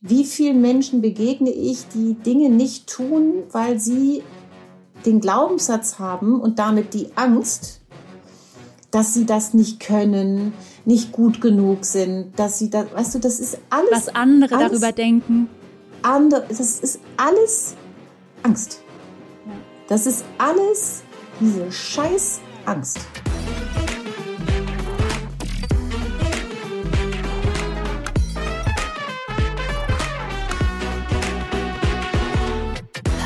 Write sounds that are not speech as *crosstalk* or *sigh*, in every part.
Wie vielen Menschen begegne ich, die Dinge nicht tun, weil sie den Glaubenssatz haben und damit die Angst, dass sie das nicht können, nicht gut genug sind, dass sie das, weißt du, das ist alles. Was andere alles, darüber denken. Andere, das ist alles Angst. Das ist alles diese scheiß Angst.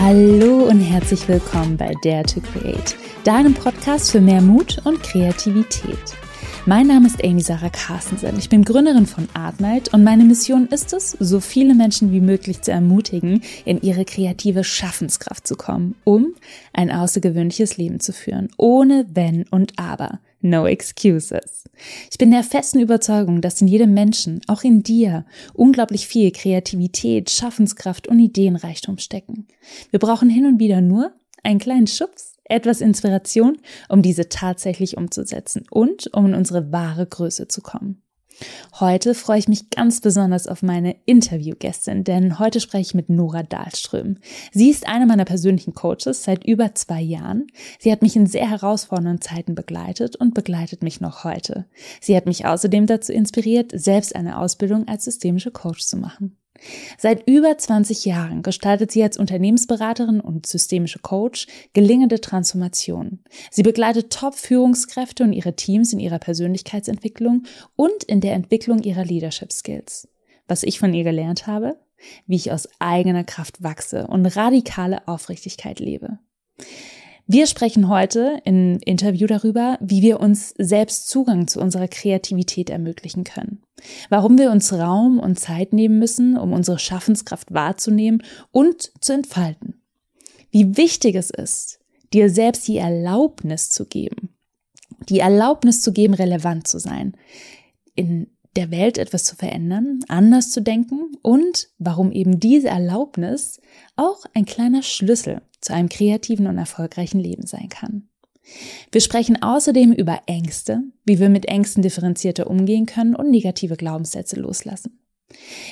Hallo und herzlich willkommen bei Dare to Create, deinem Podcast für mehr Mut und Kreativität. Mein Name ist Amy Sarah Carstensen. Ich bin Gründerin von Artnight und meine Mission ist es, so viele Menschen wie möglich zu ermutigen, in ihre kreative Schaffenskraft zu kommen, um ein außergewöhnliches Leben zu führen, ohne Wenn und Aber. No excuses. Ich bin der festen Überzeugung, dass in jedem Menschen, auch in dir, unglaublich viel Kreativität, Schaffenskraft und Ideenreichtum stecken. Wir brauchen hin und wieder nur einen kleinen Schubs, etwas Inspiration, um diese tatsächlich umzusetzen und um in unsere wahre Größe zu kommen. Heute freue ich mich ganz besonders auf meine Interviewgästin, denn heute spreche ich mit Nora Dahlström. Sie ist eine meiner persönlichen Coaches seit über zwei Jahren. Sie hat mich in sehr herausfordernden Zeiten begleitet und begleitet mich noch heute. Sie hat mich außerdem dazu inspiriert, selbst eine Ausbildung als systemische Coach zu machen. Seit über 20 Jahren gestaltet sie als Unternehmensberaterin und systemische Coach gelingende Transformationen. Sie begleitet Top-Führungskräfte und ihre Teams in ihrer Persönlichkeitsentwicklung und in der Entwicklung ihrer Leadership Skills. Was ich von ihr gelernt habe? Wie ich aus eigener Kraft wachse und radikale Aufrichtigkeit lebe. Wir sprechen heute im Interview darüber, wie wir uns selbst Zugang zu unserer Kreativität ermöglichen können. Warum wir uns Raum und Zeit nehmen müssen, um unsere Schaffenskraft wahrzunehmen und zu entfalten. Wie wichtig es ist, dir selbst die Erlaubnis zu geben. Die Erlaubnis zu geben, relevant zu sein. In der Welt etwas zu verändern, anders zu denken und warum eben diese Erlaubnis auch ein kleiner Schlüssel zu einem kreativen und erfolgreichen Leben sein kann. Wir sprechen außerdem über Ängste, wie wir mit Ängsten differenzierter umgehen können und negative Glaubenssätze loslassen.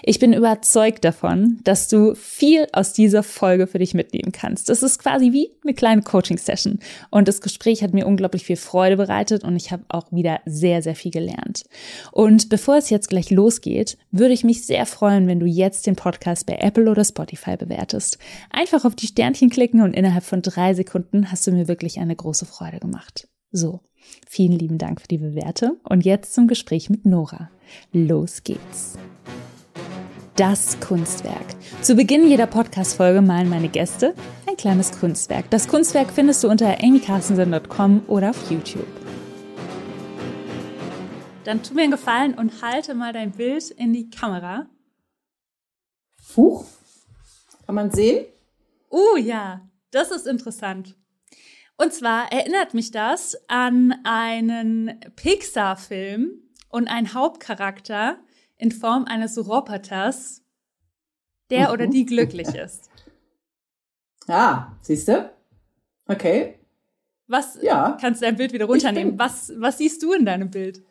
Ich bin überzeugt davon, dass du viel aus dieser Folge für dich mitnehmen kannst. Das ist quasi wie eine kleine Coaching-Session. Und das Gespräch hat mir unglaublich viel Freude bereitet und ich habe auch wieder sehr, sehr viel gelernt. Und bevor es jetzt gleich losgeht, würde ich mich sehr freuen, wenn du jetzt den Podcast bei Apple oder Spotify bewertest. Einfach auf die Sternchen klicken und innerhalb von drei Sekunden hast du mir wirklich eine große Freude gemacht. So, vielen lieben Dank für die Bewertung und jetzt zum Gespräch mit Nora. Los geht's das Kunstwerk. Zu Beginn jeder Podcast-Folge malen meine Gäste ein kleines Kunstwerk. Das Kunstwerk findest du unter amycarstensen.com oder auf YouTube. Dann tu mir einen Gefallen und halte mal dein Bild in die Kamera. Huch, kann man sehen? Oh uh, ja, das ist interessant. Und zwar erinnert mich das an einen Pixar-Film und einen Hauptcharakter, in Form eines Roboters, der mhm. oder die glücklich ist. *laughs* Ah, siehst du? Okay. Was ja. kannst du dein Bild wieder runternehmen? Was, was siehst du in deinem Bild?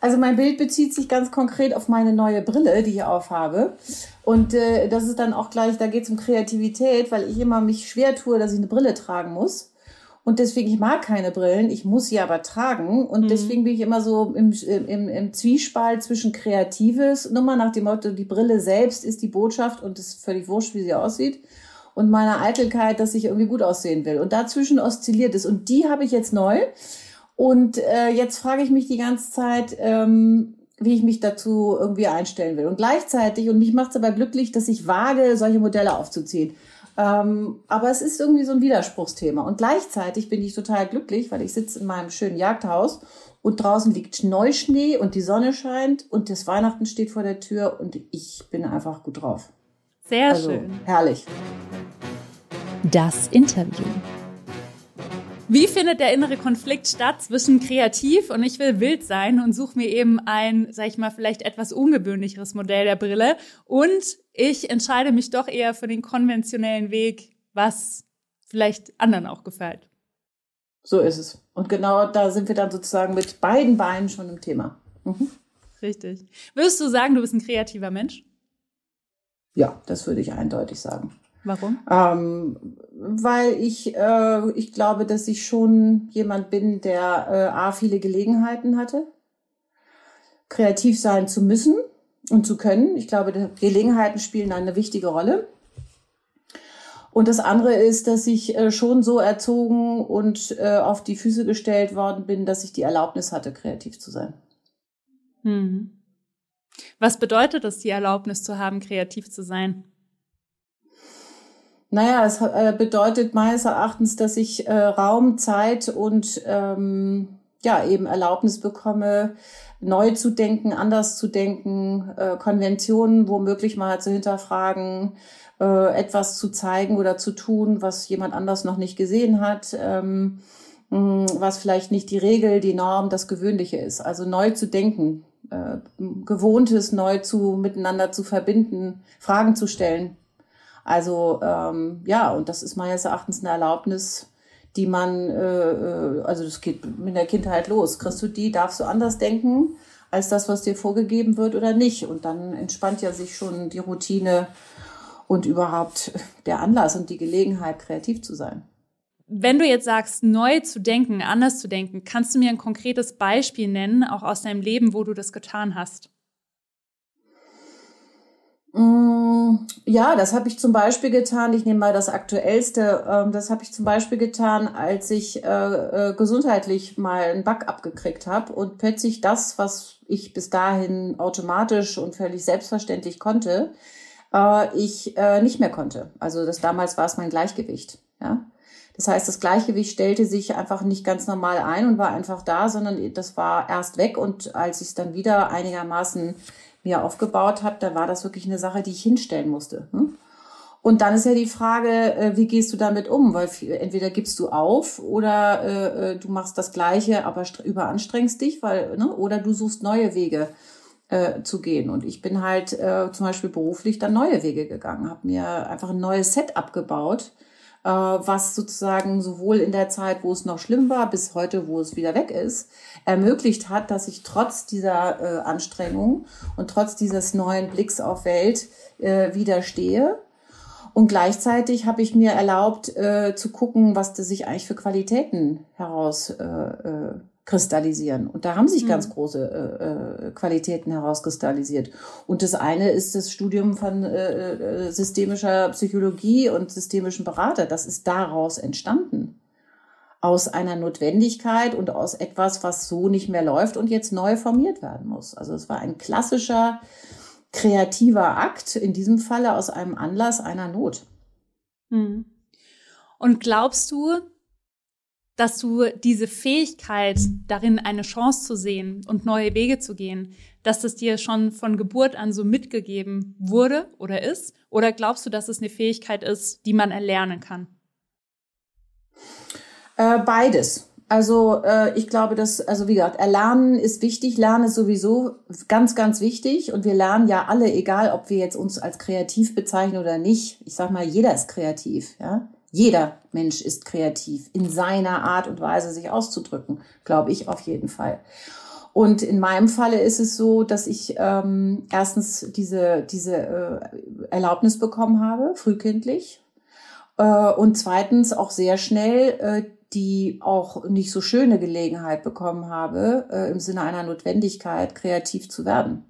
Also mein Bild bezieht sich ganz konkret auf meine neue Brille, die ich aufhabe. Und äh, das ist dann auch gleich, da geht es um Kreativität, weil ich immer mich schwer tue, dass ich eine Brille tragen muss. Und deswegen, ich mag keine Brillen, ich muss sie aber tragen. Und mhm. deswegen bin ich immer so im, im, im Zwiespalt zwischen Kreatives, Nummer nach dem Motto, die Brille selbst ist die Botschaft und es ist völlig wurscht, wie sie aussieht. Und meiner Eitelkeit, dass ich irgendwie gut aussehen will. Und dazwischen oszilliert es. Und die habe ich jetzt neu. Und äh, jetzt frage ich mich die ganze Zeit, ähm, wie ich mich dazu irgendwie einstellen will. Und gleichzeitig, und mich macht es aber glücklich, dass ich wage, solche Modelle aufzuziehen. Ähm, aber es ist irgendwie so ein Widerspruchsthema. Und gleichzeitig bin ich total glücklich, weil ich sitze in meinem schönen Jagdhaus und draußen liegt Neuschnee und die Sonne scheint und das Weihnachten steht vor der Tür und ich bin einfach gut drauf. Sehr also, schön. Herrlich. Das Interview. Wie findet der innere Konflikt statt zwischen kreativ und ich will wild sein und suche mir eben ein, sag ich mal, vielleicht etwas ungewöhnlicheres Modell der Brille und ich entscheide mich doch eher für den konventionellen Weg, was vielleicht anderen auch gefällt. So ist es. Und genau da sind wir dann sozusagen mit beiden Beinen schon im Thema. Mhm. Richtig. Würdest du sagen, du bist ein kreativer Mensch? Ja, das würde ich eindeutig sagen. Warum? Ähm, weil ich, äh, ich glaube, dass ich schon jemand bin, der äh, A, viele Gelegenheiten hatte, kreativ sein zu müssen und zu können. Ich glaube, Gelegenheiten spielen eine wichtige Rolle. Und das andere ist, dass ich äh, schon so erzogen und äh, auf die Füße gestellt worden bin, dass ich die Erlaubnis hatte, kreativ zu sein. Hm. Was bedeutet es, die Erlaubnis zu haben, kreativ zu sein? Naja, es äh, bedeutet meines Erachtens, dass ich äh, Raum, Zeit und ähm, ja eben Erlaubnis bekomme, neu zu denken, anders zu denken, äh, Konventionen womöglich mal zu hinterfragen, äh, etwas zu zeigen oder zu tun, was jemand anders noch nicht gesehen hat, ähm, was vielleicht nicht die Regel, die Norm, das Gewöhnliche ist. Also neu zu denken, äh, Gewohntes neu zu miteinander zu verbinden, Fragen zu stellen. Also ähm, ja, und das ist meines Erachtens eine Erlaubnis, die man, äh, äh, also das geht mit der Kindheit los. Kriegst du die, darfst du anders denken als das, was dir vorgegeben wird oder nicht? Und dann entspannt ja sich schon die Routine und überhaupt der Anlass und die Gelegenheit, kreativ zu sein. Wenn du jetzt sagst, neu zu denken, anders zu denken, kannst du mir ein konkretes Beispiel nennen, auch aus deinem Leben, wo du das getan hast? Mm, ja, das habe ich zum Beispiel getan. Ich nehme mal das Aktuellste. Ähm, das habe ich zum Beispiel getan, als ich äh, äh, gesundheitlich mal einen Bug abgekriegt habe und plötzlich das, was ich bis dahin automatisch und völlig selbstverständlich konnte, äh, ich nicht mehr konnte. Also das damals war es mein Gleichgewicht. Ja. Das heißt, das Gleichgewicht stellte sich einfach nicht ganz normal ein und war einfach da, sondern das war erst weg. Und als ich es dann wieder einigermaßen mir aufgebaut habe, da war das wirklich eine Sache, die ich hinstellen musste. Hm? Und dann ist ja die Frage, äh, wie gehst du damit um? Weil entweder gibst du auf oder äh, äh, du machst das Gleiche, aber überanstrengst dich, weil, ne? oder du suchst neue Wege äh, zu gehen. Und ich bin halt äh, zum Beispiel beruflich dann neue Wege gegangen, habe mir einfach ein neues Set abgebaut, was sozusagen sowohl in der Zeit, wo es noch schlimm war, bis heute, wo es wieder weg ist, ermöglicht hat, dass ich trotz dieser äh, Anstrengung und trotz dieses neuen Blicks auf Welt äh, widerstehe. Und gleichzeitig habe ich mir erlaubt äh, zu gucken, was sich eigentlich für Qualitäten heraus äh, äh, kristallisieren. Und da haben sich mhm. ganz große äh, äh, Qualitäten herauskristallisiert. Und das eine ist das Studium von äh, äh, systemischer Psychologie und systemischen Berater. Das ist daraus entstanden. Aus einer Notwendigkeit und aus etwas, was so nicht mehr läuft und jetzt neu formiert werden muss. Also es war ein klassischer kreativer Akt, in diesem Falle aus einem Anlass einer Not. Mhm. Und glaubst du, dass du diese Fähigkeit darin, eine Chance zu sehen und neue Wege zu gehen, dass das dir schon von Geburt an so mitgegeben wurde oder ist? Oder glaubst du, dass es eine Fähigkeit ist, die man erlernen kann? Äh, beides. Also äh, ich glaube, dass, also wie gesagt, erlernen ist wichtig, lernen ist sowieso ganz, ganz wichtig. Und wir lernen ja alle, egal ob wir jetzt uns als kreativ bezeichnen oder nicht. Ich sag mal, jeder ist kreativ, ja. Jeder Mensch ist kreativ in seiner Art und Weise, sich auszudrücken, glaube ich auf jeden Fall. Und in meinem Falle ist es so, dass ich ähm, erstens diese, diese äh, Erlaubnis bekommen habe, frühkindlich. Äh, und zweitens auch sehr schnell äh, die auch nicht so schöne Gelegenheit bekommen habe, äh, im Sinne einer Notwendigkeit, kreativ zu werden,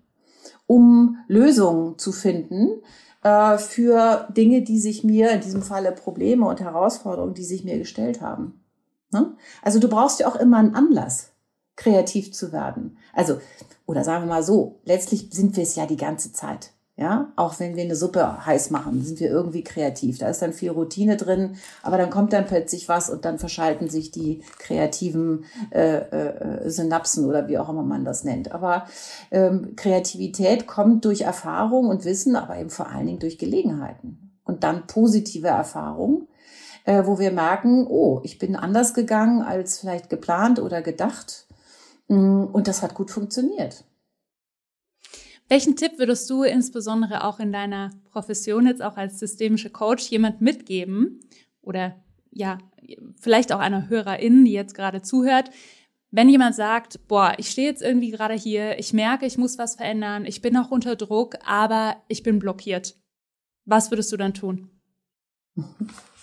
um Lösungen zu finden, äh, für Dinge, die sich mir, in diesem Falle Probleme und Herausforderungen, die sich mir gestellt haben. Ne? Also du brauchst ja auch immer einen Anlass, kreativ zu werden. Also, oder sagen wir mal so, letztlich sind wir es ja die ganze Zeit. Ja, auch wenn wir eine Suppe heiß machen, sind wir irgendwie kreativ. Da ist dann viel Routine drin, aber dann kommt dann plötzlich was und dann verschalten sich die kreativen äh, äh, Synapsen oder wie auch immer man das nennt. Aber ähm, Kreativität kommt durch Erfahrung und Wissen, aber eben vor allen Dingen durch Gelegenheiten und dann positive Erfahrung, äh, wo wir merken, oh, ich bin anders gegangen als vielleicht geplant oder gedacht mm, und das hat gut funktioniert. Welchen Tipp würdest du insbesondere auch in deiner Profession jetzt auch als systemische Coach jemand mitgeben oder ja, vielleicht auch einer Hörerin, die jetzt gerade zuhört, wenn jemand sagt, boah, ich stehe jetzt irgendwie gerade hier, ich merke, ich muss was verändern, ich bin auch unter Druck, aber ich bin blockiert. Was würdest du dann tun? *laughs*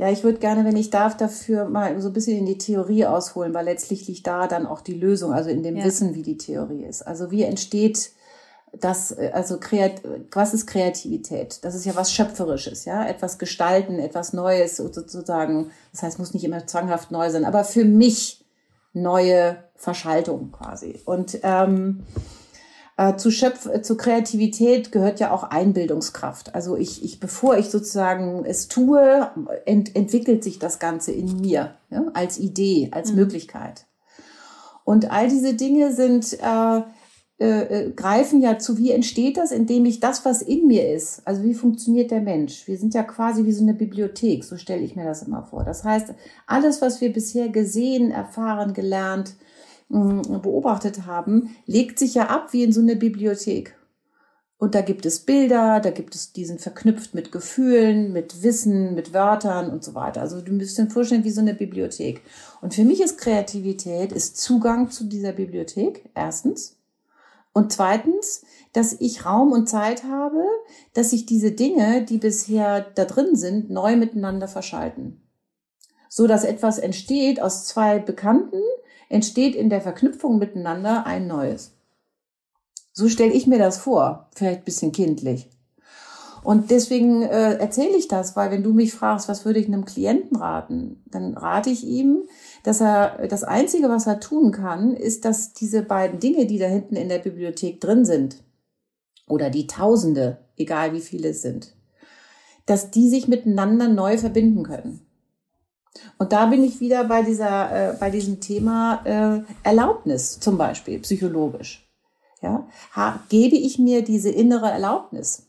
Ja, ich würde gerne, wenn ich darf, dafür mal so ein bisschen in die Theorie ausholen, weil letztlich liegt da dann auch die Lösung, also in dem ja. Wissen, wie die Theorie ist. Also wie entsteht das, also kreat, was ist Kreativität? Das ist ja was Schöpferisches, ja, etwas gestalten, etwas Neues sozusagen. Das heißt, muss nicht immer zwanghaft neu sein, aber für mich neue Verschaltung quasi. Und ähm, äh, zu Schöpf zu Kreativität gehört ja auch Einbildungskraft. Also ich, ich bevor ich sozusagen es tue, ent, entwickelt sich das Ganze in mir ja, als Idee, als mhm. Möglichkeit. Und all diese Dinge sind äh, äh, äh, greifen ja zu, wie entsteht das, indem ich das, was in mir ist, also wie funktioniert der Mensch? Wir sind ja quasi wie so eine Bibliothek, so stelle ich mir das immer vor. Das heißt, alles, was wir bisher gesehen, erfahren, gelernt, beobachtet haben, legt sich ja ab wie in so eine Bibliothek. Und da gibt es Bilder, da gibt es, die sind verknüpft mit Gefühlen, mit Wissen, mit Wörtern und so weiter. Also du müsst dir vorstellen wie so eine Bibliothek. Und für mich ist Kreativität, ist Zugang zu dieser Bibliothek, erstens. Und zweitens, dass ich Raum und Zeit habe, dass sich diese Dinge, die bisher da drin sind, neu miteinander verschalten. So dass etwas entsteht aus zwei Bekannten, entsteht in der Verknüpfung miteinander ein neues. So stelle ich mir das vor, vielleicht bisschen kindlich. Und deswegen äh, erzähle ich das, weil wenn du mich fragst, was würde ich einem Klienten raten, dann rate ich ihm, dass er das Einzige, was er tun kann, ist, dass diese beiden Dinge, die da hinten in der Bibliothek drin sind, oder die Tausende, egal wie viele es sind, dass die sich miteinander neu verbinden können. Und da bin ich wieder bei dieser, äh, bei diesem Thema äh, Erlaubnis zum Beispiel, psychologisch. Ja, ha, gebe ich mir diese innere Erlaubnis?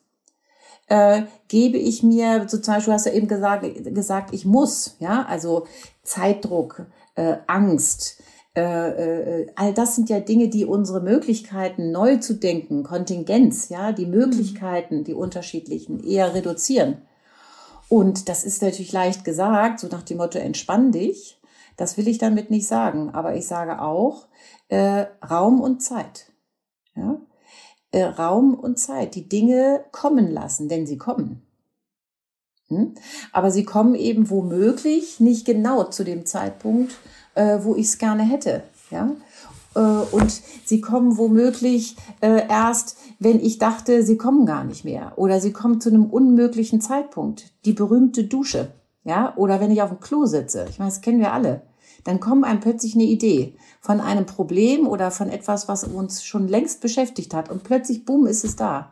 Äh, gebe ich mir, so zum Beispiel hast du eben gesagt, gesagt, ich muss, ja, also Zeitdruck, äh, Angst, äh, äh, all das sind ja Dinge, die unsere Möglichkeiten neu zu denken, Kontingenz, ja, die Möglichkeiten, die unterschiedlichen, eher reduzieren. Und das ist natürlich leicht gesagt, so nach dem Motto, entspann dich. Das will ich damit nicht sagen. Aber ich sage auch, äh, Raum und Zeit. Ja? Äh, Raum und Zeit. Die Dinge kommen lassen, denn sie kommen. Hm? Aber sie kommen eben womöglich nicht genau zu dem Zeitpunkt, äh, wo ich es gerne hätte. Ja? Äh, und sie kommen womöglich äh, erst, wenn ich dachte, sie kommen gar nicht mehr. Oder sie kommen zu einem unmöglichen Zeitpunkt. Die berühmte Dusche. Ja, oder wenn ich auf dem Klo sitze. Ich meine, das kennen wir alle. Dann kommt einem plötzlich eine Idee von einem Problem oder von etwas, was uns schon längst beschäftigt hat. Und plötzlich, bumm, ist es da.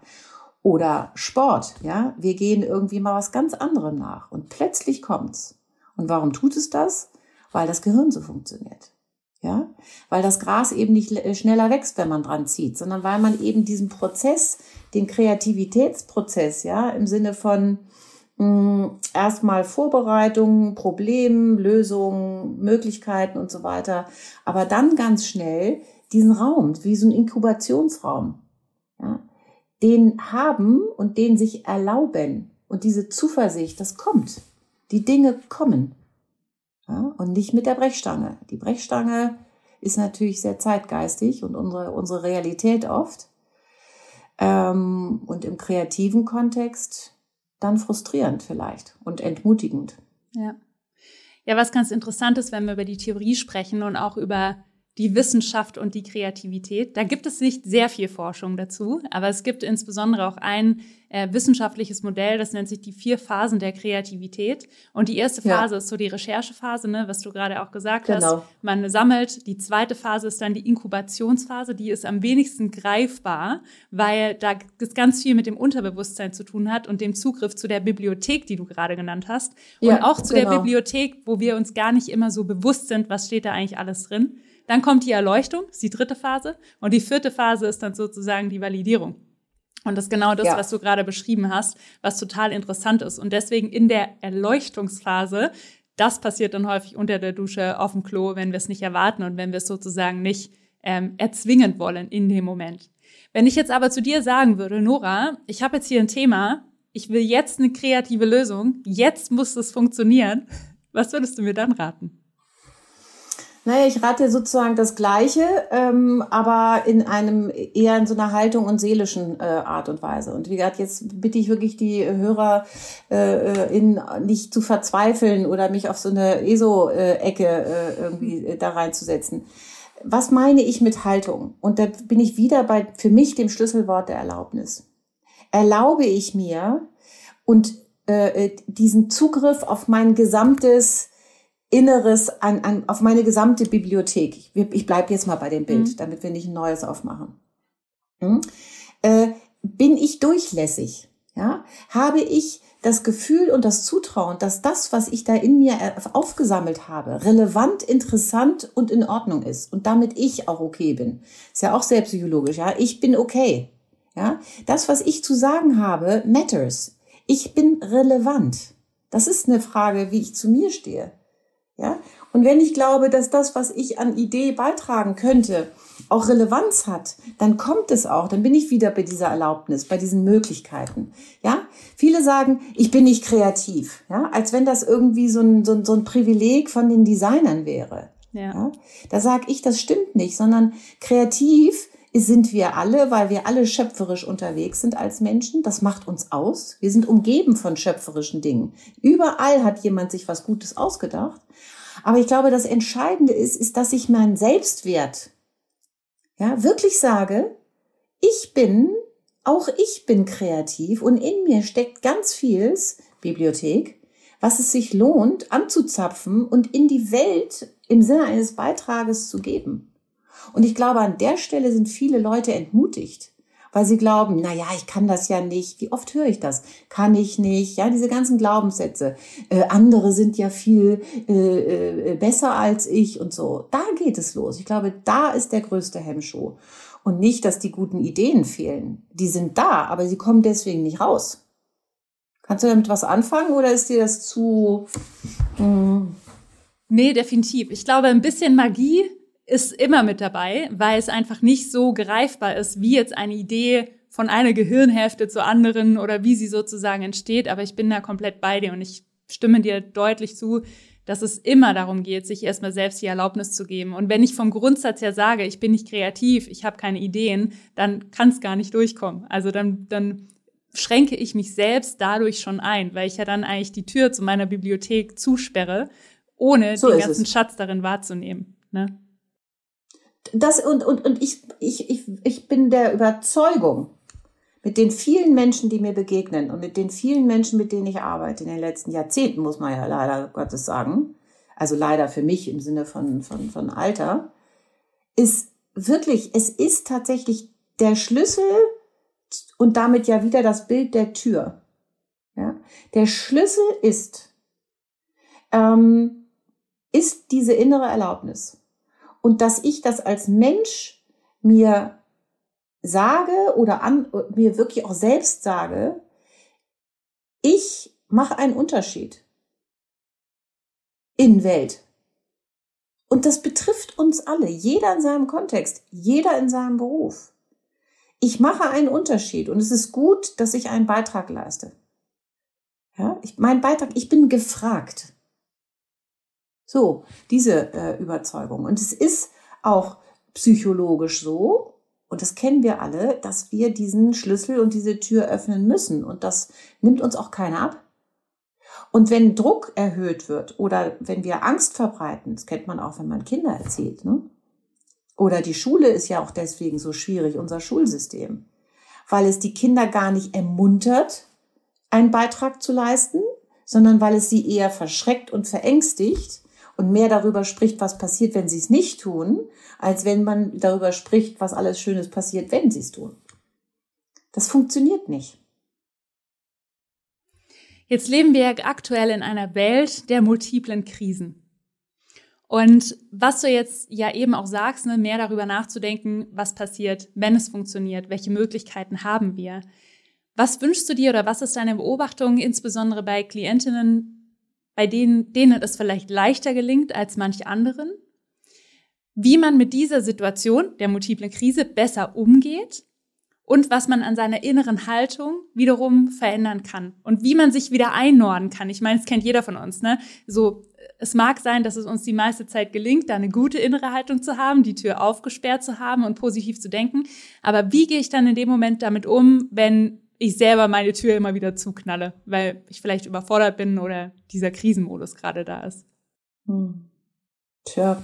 Oder Sport. Ja, wir gehen irgendwie mal was ganz anderem nach. Und plötzlich kommt's. Und warum tut es das? Weil das Gehirn so funktioniert. Ja, weil das Gras eben nicht äh, schneller wächst, wenn man dran zieht, sondern weil man eben diesen Prozess, den Kreativitätsprozess, ja, im Sinne von mh, hm, erstmal Vorbereitungen, Problemen, Lösungen, Möglichkeiten und so weiter, aber dann ganz schnell diesen Raum, wie so ein Inkubationsraum, ja, den haben und den sich erlauben und diese Zuversicht, das kommt. Die Dinge kommen. Ja, und nicht mit der Brechstange. Die Brechstange ist natürlich sehr zeitgeistig und unsere, unsere Realität oft. Ähm, und im kreativen Kontext dann frustrierend vielleicht und entmutigend. Ja. Ja, was ganz interessant ist, wenn wir über die Theorie sprechen und auch über die Wissenschaft und die Kreativität. Da gibt es nicht sehr viel Forschung dazu, aber es gibt insbesondere auch ein äh, wissenschaftliches Modell, das nennt sich die vier Phasen der Kreativität. Und die erste Phase ja. ist so die Recherchephase, ne, was du gerade auch gesagt genau. hast. Man sammelt. Die zweite Phase ist dann die Inkubationsphase, die ist am wenigsten greifbar, weil da es ganz viel mit dem Unterbewusstsein zu tun hat und dem Zugriff zu der Bibliothek, die du gerade genannt hast. Und ja, auch zu genau. der Bibliothek, wo wir uns gar nicht immer so bewusst sind, was steht da eigentlich alles drin. Dann kommt die Erleuchtung, ist die dritte Phase. Und die vierte Phase ist dann sozusagen die Validierung. Und das ist genau das, ja. was du gerade beschrieben hast, was total interessant ist. Und deswegen in der Erleuchtungsphase, das passiert dann häufig unter der Dusche auf dem Klo, wenn wir es nicht erwarten und wenn wir es sozusagen nicht ähm, erzwingen wollen in dem Moment. Wenn ich jetzt aber zu dir sagen würde, Nora, ich habe jetzt hier ein Thema, ich will jetzt eine kreative Lösung, jetzt muss es funktionieren, was würdest du mir dann raten? Naja, ich rate sozusagen das Gleiche, ähm, aber in einem eher in so einer Haltung und seelischen äh, Art und Weise. Und wie gesagt, jetzt bitte ich wirklich die Hörer äh, in, nicht zu verzweifeln oder mich auf so eine ESO-Ecke äh, irgendwie äh, da reinzusetzen. Was meine ich mit Haltung? Und da bin ich wieder bei für mich dem Schlüsselwort der Erlaubnis. Erlaube ich mir und äh, diesen Zugriff auf mein gesamtes Inneres an, an, auf meine gesamte Bibliothek. Ich, ich bleibe jetzt mal bei dem Bild, mhm. damit wir nicht ein neues aufmachen. Hm? Äh, bin ich durchlässig? Ja? Habe ich das Gefühl und das Zutrauen, dass das, was ich da in mir äh, aufgesammelt habe, relevant, interessant und in Ordnung ist und damit ich auch okay bin. Ist ja auch sehr psychologisch, ja. Ich bin okay. Ja. Das, was ich zu sagen habe, matters. Ich bin relevant. Das ist eine Frage, wie ich zu mir stehe. Ja? Und wenn ich glaube, dass das, was ich an Idee beitragen könnte, auch Relevanz hat, dann kommt es auch, dann bin ich wieder bei dieser Erlaubnis, bei diesen Möglichkeiten. Ja? Viele sagen, ich bin nicht kreativ, ja? als wenn das irgendwie so ein, so ein, so ein Privileg von den Designern wäre. Ja. ja? Da sage ich, das stimmt nicht, sondern kreativ sind wir alle, weil wir alle schöpferisch unterwegs sind als Menschen. Das macht uns aus. Wir sind umgeben von schöpferischen Dingen. Überall hat jemand sich was Gutes ausgedacht. Aber ich glaube, das Entscheidende ist, ist, dass ich meinen Selbstwert, ja, wirklich sage, ich bin, auch ich bin kreativ und in mir steckt ganz vieles, Bibliothek, was es sich lohnt anzuzapfen und in die Welt im Sinne eines Beitrages zu geben. Und ich glaube, an der Stelle sind viele Leute entmutigt, weil sie glauben, na ja, ich kann das ja nicht. Wie oft höre ich das? Kann ich nicht? Ja, diese ganzen Glaubenssätze. Äh, andere sind ja viel äh, äh, besser als ich und so. Da geht es los. Ich glaube, da ist der größte Hemmschuh. Und nicht, dass die guten Ideen fehlen. Die sind da, aber sie kommen deswegen nicht raus. Kannst du damit was anfangen oder ist dir das zu... Mh? Hm? Nee, definitiv. Ich glaube, ein bisschen Magie ist immer mit dabei, weil es einfach nicht so greifbar ist, wie jetzt eine Idee von einer Gehirnhälfte zur anderen oder wie sie sozusagen entsteht. Aber ich bin da komplett bei dir und ich stimme dir deutlich zu, dass es immer darum geht, sich erstmal selbst die Erlaubnis zu geben. Und wenn ich vom Grundsatz her sage, ich bin nicht kreativ, ich habe keine Ideen, dann kann es gar nicht durchkommen. Also dann, dann schränke ich mich selbst dadurch schon ein, weil ich ja dann eigentlich die Tür zu meiner Bibliothek zusperre, ohne so den ganzen es. Schatz darin wahrzunehmen. Ne? Das und, und, und ich, ich, ich, ich bin der Überzeugung, mit den vielen Menschen, die mir begegnen und mit den vielen Menschen, mit denen ich arbeite in den letzten Jahrzehnten, muss man ja leider Gottes sagen, also leider für mich im Sinne von, von, von Alter, ist wirklich, es ist tatsächlich der Schlüssel und damit ja wieder das Bild der Tür. Ja? Der Schlüssel ist, ähm, ist diese innere Erlaubnis und dass ich das als Mensch mir sage oder an, mir wirklich auch selbst sage, ich mache einen Unterschied in Welt. Und das betrifft uns alle, jeder in seinem Kontext, jeder in seinem Beruf. Ich mache einen Unterschied und es ist gut, dass ich einen Beitrag leiste. Ja, ich, mein Beitrag, ich bin gefragt. So, diese äh, Überzeugung. Und es ist auch psychologisch so, und das kennen wir alle, dass wir diesen Schlüssel und diese Tür öffnen müssen. Und das nimmt uns auch keiner ab. Und wenn Druck erhöht wird oder wenn wir Angst verbreiten, das kennt man auch, wenn man Kinder erzählt, ne? Oder die Schule ist ja auch deswegen so schwierig, unser Schulsystem, weil es die Kinder gar nicht ermuntert, einen Beitrag zu leisten, sondern weil es sie eher verschreckt und verängstigt und mehr darüber spricht, was passiert, wenn sie es nicht tun, als wenn man darüber spricht, was alles Schönes passiert, wenn sie es tun. Das funktioniert nicht. Jetzt leben wir aktuell in einer Welt der multiplen Krisen. Und was du jetzt ja eben auch sagst, ne, mehr darüber nachzudenken, was passiert, wenn es funktioniert, welche Möglichkeiten haben wir. Was wünschst du dir oder was ist deine Beobachtung, insbesondere bei Klientinnen, bei denen, denen es vielleicht leichter gelingt als manch anderen, wie man mit dieser Situation der multiplen Krise besser umgeht und was man an seiner inneren Haltung wiederum verändern kann und wie man sich wieder einnorden kann. Ich meine, es kennt jeder von uns, ne? So es mag sein, dass es uns die meiste Zeit gelingt, da eine gute innere Haltung zu haben, die Tür aufgesperrt zu haben und positiv zu denken. Aber wie gehe ich dann in dem Moment damit um, wenn ich selber meine Tür immer wieder zuknalle, weil ich vielleicht überfordert bin oder dieser Krisenmodus gerade da ist? Hm. Tja,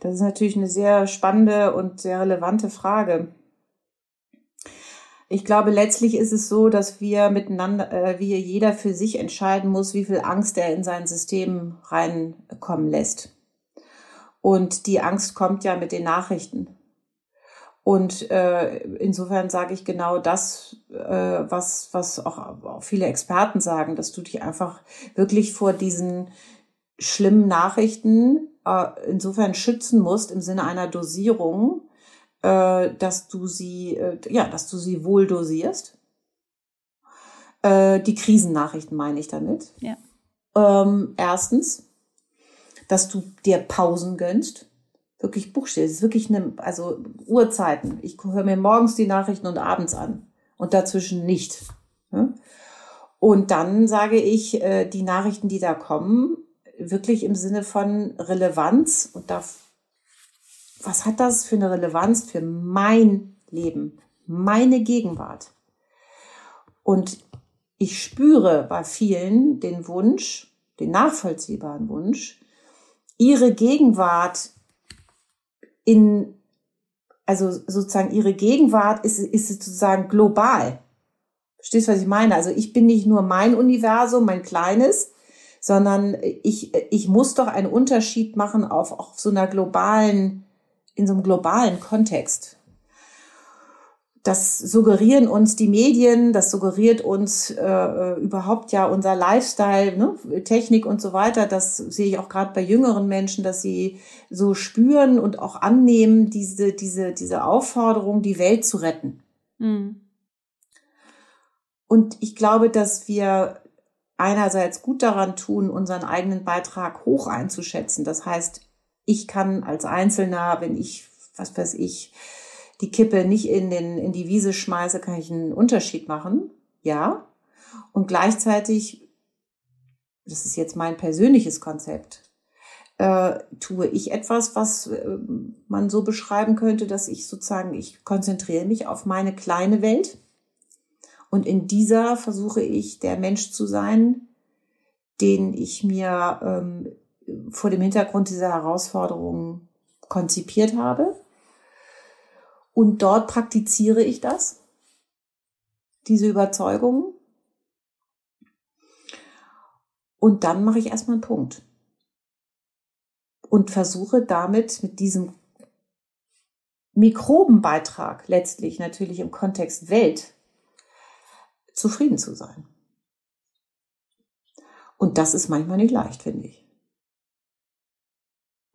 das ist natürlich eine sehr spannende und sehr relevante Frage. Ich glaube, letztlich ist es so, dass wir miteinander, äh, wie jeder für sich entscheiden muss, wie viel Angst er in sein System reinkommen lässt. Und die Angst kommt ja mit den Nachrichten. Und äh, insofern sage ich genau das, äh, was, was auch, auch viele Experten sagen, dass du dich einfach wirklich vor diesen schlimmen Nachrichten äh, insofern schützen musst im Sinne einer Dosierung, äh, dass du sie, äh, ja, dass du sie wohl dosierst. Äh, die Krisennachrichten meine ich damit. Ja. Ähm, erstens, dass du dir Pausen gönnst. Wirklich buchstäblich. Es ist wirklich eine, also Uhrzeiten. Ich höre mir morgens die Nachrichten und abends an. Und dazwischen nicht. Und dann sage ich, äh, die Nachrichten, die da kommen, wirklich im Sinne von Relevanz. Und da was hat das für eine Relevanz für mein Leben, meine Gegenwart? Und ich spüre bei vielen den Wunsch, den nachvollziehbaren Wunsch, ihre Gegenwart in, also sozusagen ihre Gegenwart ist, ist sozusagen global. Verstehst du, was ich meine? Also ich bin nicht nur mein Universum, mein kleines, sondern ich, ich muss doch einen Unterschied machen auf, auf so einer globalen in so einem globalen Kontext. Das suggerieren uns die Medien, das suggeriert uns äh, überhaupt ja unser Lifestyle, ne? Technik und so weiter. Das sehe ich auch gerade bei jüngeren Menschen, dass sie so spüren und auch annehmen, diese, diese, diese Aufforderung, die Welt zu retten. Mhm. Und ich glaube, dass wir einerseits gut daran tun, unseren eigenen Beitrag hoch einzuschätzen. Das heißt, ich kann als Einzelner, wenn ich, was weiß ich, die Kippe nicht in, den, in die Wiese schmeiße, kann ich einen Unterschied machen. Ja. Und gleichzeitig, das ist jetzt mein persönliches Konzept, äh, tue ich etwas, was äh, man so beschreiben könnte, dass ich sozusagen, ich konzentriere mich auf meine kleine Welt. Und in dieser versuche ich, der Mensch zu sein, den ich mir ähm, vor dem Hintergrund dieser Herausforderungen konzipiert habe. Und dort praktiziere ich das, diese Überzeugung. Und dann mache ich erstmal einen Punkt. Und versuche damit mit diesem Mikrobenbeitrag letztlich natürlich im Kontext Welt zufrieden zu sein. Und das ist manchmal nicht leicht, finde ich.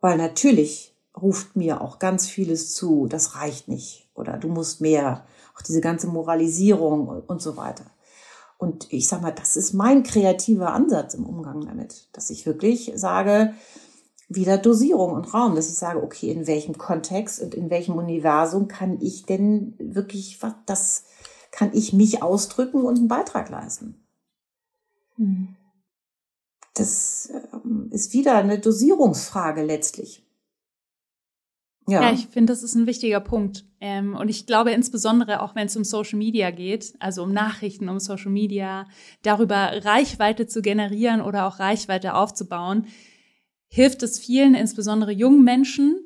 Weil natürlich ruft mir auch ganz vieles zu, das reicht nicht oder du musst mehr, auch diese ganze Moralisierung und so weiter. Und ich sag mal, das ist mein kreativer Ansatz im Umgang damit, dass ich wirklich sage, wieder Dosierung und Raum, dass ich sage, okay, in welchem Kontext und in welchem Universum kann ich denn wirklich, was, das kann ich mich ausdrücken und einen Beitrag leisten? Mhm das ähm, ist wieder eine Dosierungsfrage letztlich. Ja, ja ich finde, das ist ein wichtiger Punkt. Ähm, und ich glaube insbesondere auch, wenn es um Social Media geht, also um Nachrichten, um Social Media, darüber Reichweite zu generieren oder auch Reichweite aufzubauen, hilft es vielen, insbesondere jungen Menschen,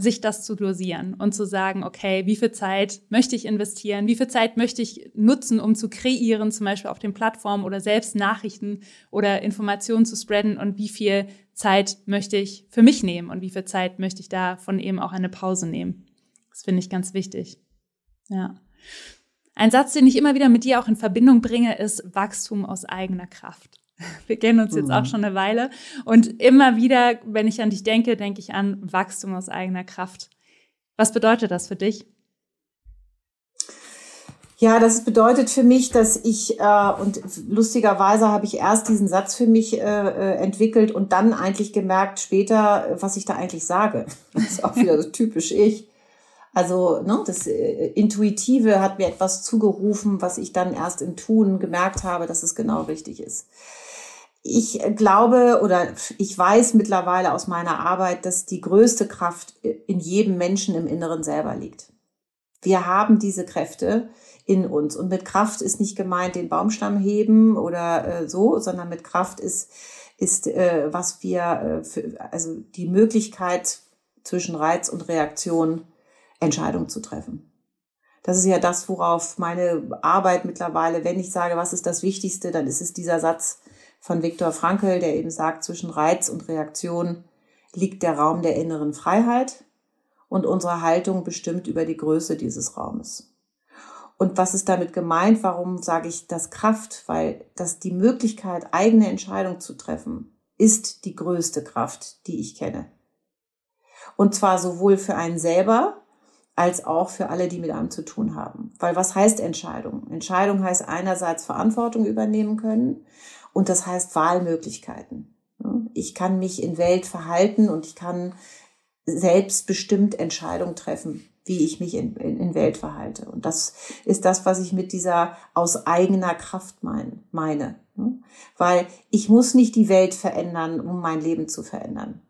sich das zu dosieren und zu sagen, okay, wie viel Zeit möchte ich investieren, wie viel Zeit möchte ich nutzen, um zu kreieren, zum Beispiel auf den Plattformen oder selbst Nachrichten oder Informationen zu spreaden und wie viel Zeit möchte ich für mich nehmen und wie viel Zeit möchte ich davon eben auch eine Pause nehmen. Das finde ich ganz wichtig. Ja. Ein Satz, den ich immer wieder mit dir auch in Verbindung bringe, ist Wachstum aus eigener Kraft. *laughs* Wir kennen uns jetzt auch mhm. schon eine Weile. Und immer wieder, wenn ich an dich denke, denke ich an Wachstum aus eigener Kraft. Was bedeutet das für dich? Ja, das bedeutet für mich, dass ich, äh, und lustigerweise habe ich erst diesen Satz für mich äh, äh entwickelt und dann eigentlich gemerkt später, was ich da eigentlich sage. Das ist auch wieder so *laughs* typisch ich. Also ne, das äh, Intuitive hat mir etwas zugerufen, was ich dann erst im Tun gemerkt habe, dass es genau richtig ist ich glaube oder ich weiß mittlerweile aus meiner Arbeit, dass die größte Kraft in jedem Menschen im Inneren selber liegt. Wir haben diese Kräfte in uns. Und mit Kraft ist nicht gemeint, den Baumstamm heben oder äh, so, sondern mit Kraft ist, ist äh, was wir, äh, für, also die Möglichkeit zwischen Reiz und Reaktion Entscheidungen zu treffen. Das ist ja das, worauf meine Arbeit mittlerweile, wenn ich sage, was ist das Wichtigste, dann ist es dieser Satz von Viktor Frankl, der eben sagt, zwischen Reiz und Reaktion liegt der Raum der inneren Freiheit und unsere Haltung bestimmt über die Größe dieses Raumes. Und was ist damit gemeint? Warum sage ich das Kraft? Weil das die Möglichkeit, eigene Entscheidungen zu treffen, ist die größte Kraft, die ich kenne. Und zwar sowohl für einen selber als auch für alle, die mit einem zu tun haben. Weil was heißt Entscheidung? Entscheidung heißt einerseits Verantwortung übernehmen können und das heißt Wahlmöglichkeiten. Ich kann mich in Welt verhalten und ich kann selbstbestimmt Entscheidungen treffen, wie ich mich in, in, in Welt verhalte. Und das ist das, was ich mit dieser aus eigener Kraft mein, meine. Weil ich muss nicht die Welt verändern, um mein Leben zu verändern.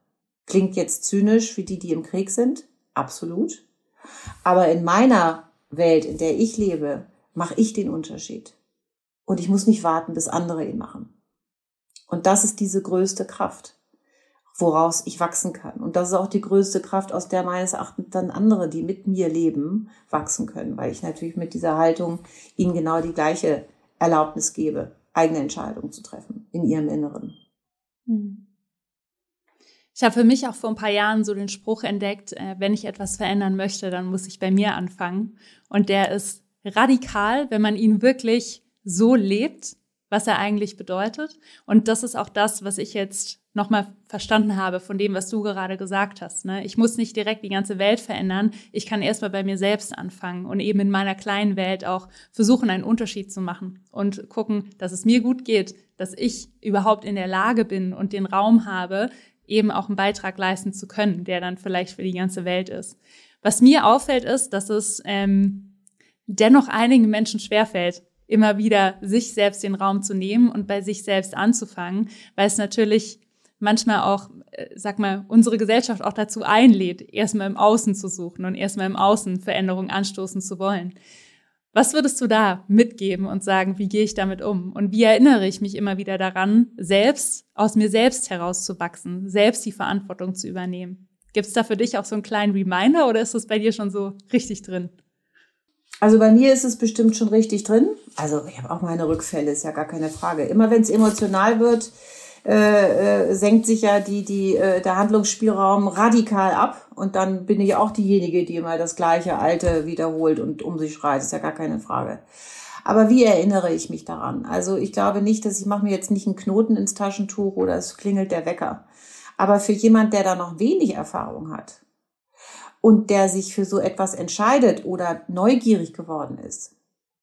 Klingt jetzt zynisch wie die, die im Krieg sind. Absolut. Aber in meiner Welt, in der ich lebe, mache ich den Unterschied. Und ich muss nicht warten, bis andere ihn machen. Und das ist diese größte Kraft, woraus ich wachsen kann. Und das ist auch die größte Kraft, aus der meines Erachtens dann andere, die mit mir leben, wachsen können, weil ich natürlich mit dieser Haltung ihnen genau die gleiche Erlaubnis gebe, eigene Entscheidungen zu treffen in ihrem Inneren. Hm. Ich habe für mich auch vor ein paar Jahren so den Spruch entdeckt, äh, wenn ich etwas verändern möchte, dann muss ich bei mir anfangen. Und der ist radikal, wenn man ihn wirklich so lebt, was er eigentlich bedeutet. Und das ist auch das, was ich jetzt nochmal verstanden habe von dem, was du gerade gesagt hast. Ne? Ich muss nicht direkt die ganze Welt verändern. Ich kann erstmal bei mir selbst anfangen und eben in meiner kleinen Welt auch versuchen, einen Unterschied zu machen und gucken, dass es mir gut geht, dass ich überhaupt in der Lage bin und den Raum habe, eben auch einen Beitrag leisten zu können, der dann vielleicht für die ganze Welt ist. Was mir auffällt, ist, dass es ähm, dennoch einigen Menschen schwerfällt, immer wieder sich selbst den Raum zu nehmen und bei sich selbst anzufangen, weil es natürlich manchmal auch, äh, sag mal, unsere Gesellschaft auch dazu einlädt, erstmal im Außen zu suchen und erstmal im Außen Veränderungen anstoßen zu wollen. Was würdest du da mitgeben und sagen, wie gehe ich damit um? Und wie erinnere ich mich immer wieder daran, selbst aus mir selbst herauszuwachsen, selbst die Verantwortung zu übernehmen? Gibt es da für dich auch so einen kleinen Reminder oder ist das bei dir schon so richtig drin? Also bei mir ist es bestimmt schon richtig drin. Also ich habe auch meine Rückfälle, ist ja gar keine Frage. Immer wenn es emotional wird, äh, äh, senkt sich ja die, die, äh, der Handlungsspielraum radikal ab. Und dann bin ich auch diejenige, die immer das gleiche Alte wiederholt und um sich schreit. ist ja gar keine Frage. Aber wie erinnere ich mich daran? Also ich glaube nicht, dass ich mache mir jetzt nicht einen Knoten ins Taschentuch oder es klingelt der Wecker. Aber für jemand, der da noch wenig Erfahrung hat und der sich für so etwas entscheidet oder neugierig geworden ist,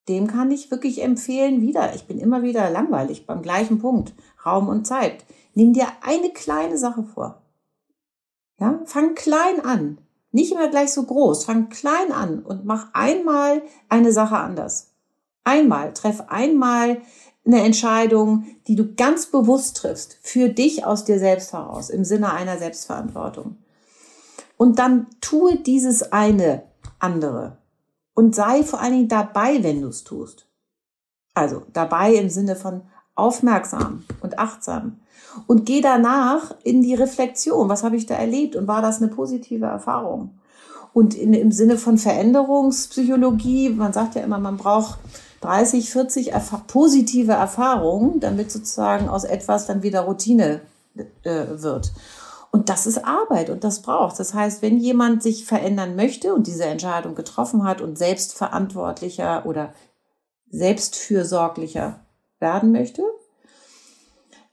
dem kann ich wirklich empfehlen, wieder, ich bin immer wieder langweilig beim gleichen Punkt, Raum und Zeit. Nimm dir eine kleine Sache vor. Ja, fang klein an. Nicht immer gleich so groß. Fang klein an und mach einmal eine Sache anders. Einmal, treff einmal eine Entscheidung, die du ganz bewusst triffst, für dich aus dir selbst heraus, im Sinne einer Selbstverantwortung. Und dann tue dieses eine andere und sei vor allen Dingen dabei, wenn du es tust. Also dabei im Sinne von aufmerksam und achtsam. Und geh danach in die Reflexion. Was habe ich da erlebt und war das eine positive Erfahrung? Und in, im Sinne von Veränderungspsychologie, man sagt ja immer, man braucht 30, 40 erf positive Erfahrungen, damit sozusagen aus etwas dann wieder Routine äh, wird. Und das ist Arbeit und das braucht. Das heißt, wenn jemand sich verändern möchte und diese Entscheidung getroffen hat und selbstverantwortlicher oder selbstfürsorglicher werden möchte,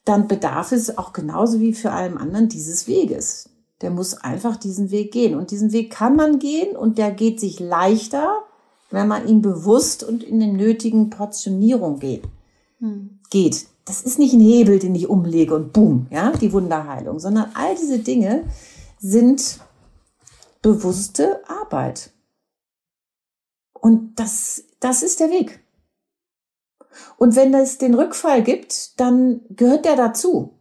dann bedarf es auch genauso wie für allem anderen dieses Weges. Der muss einfach diesen Weg gehen. Und diesen Weg kann man gehen und der geht sich leichter, wenn man ihn bewusst und in den nötigen Portionierung geht. Hm. geht das ist nicht ein Hebel, den ich umlege und boom, ja, die Wunderheilung, sondern all diese Dinge sind bewusste Arbeit. Und das, das ist der Weg. Und wenn es den Rückfall gibt, dann gehört der dazu.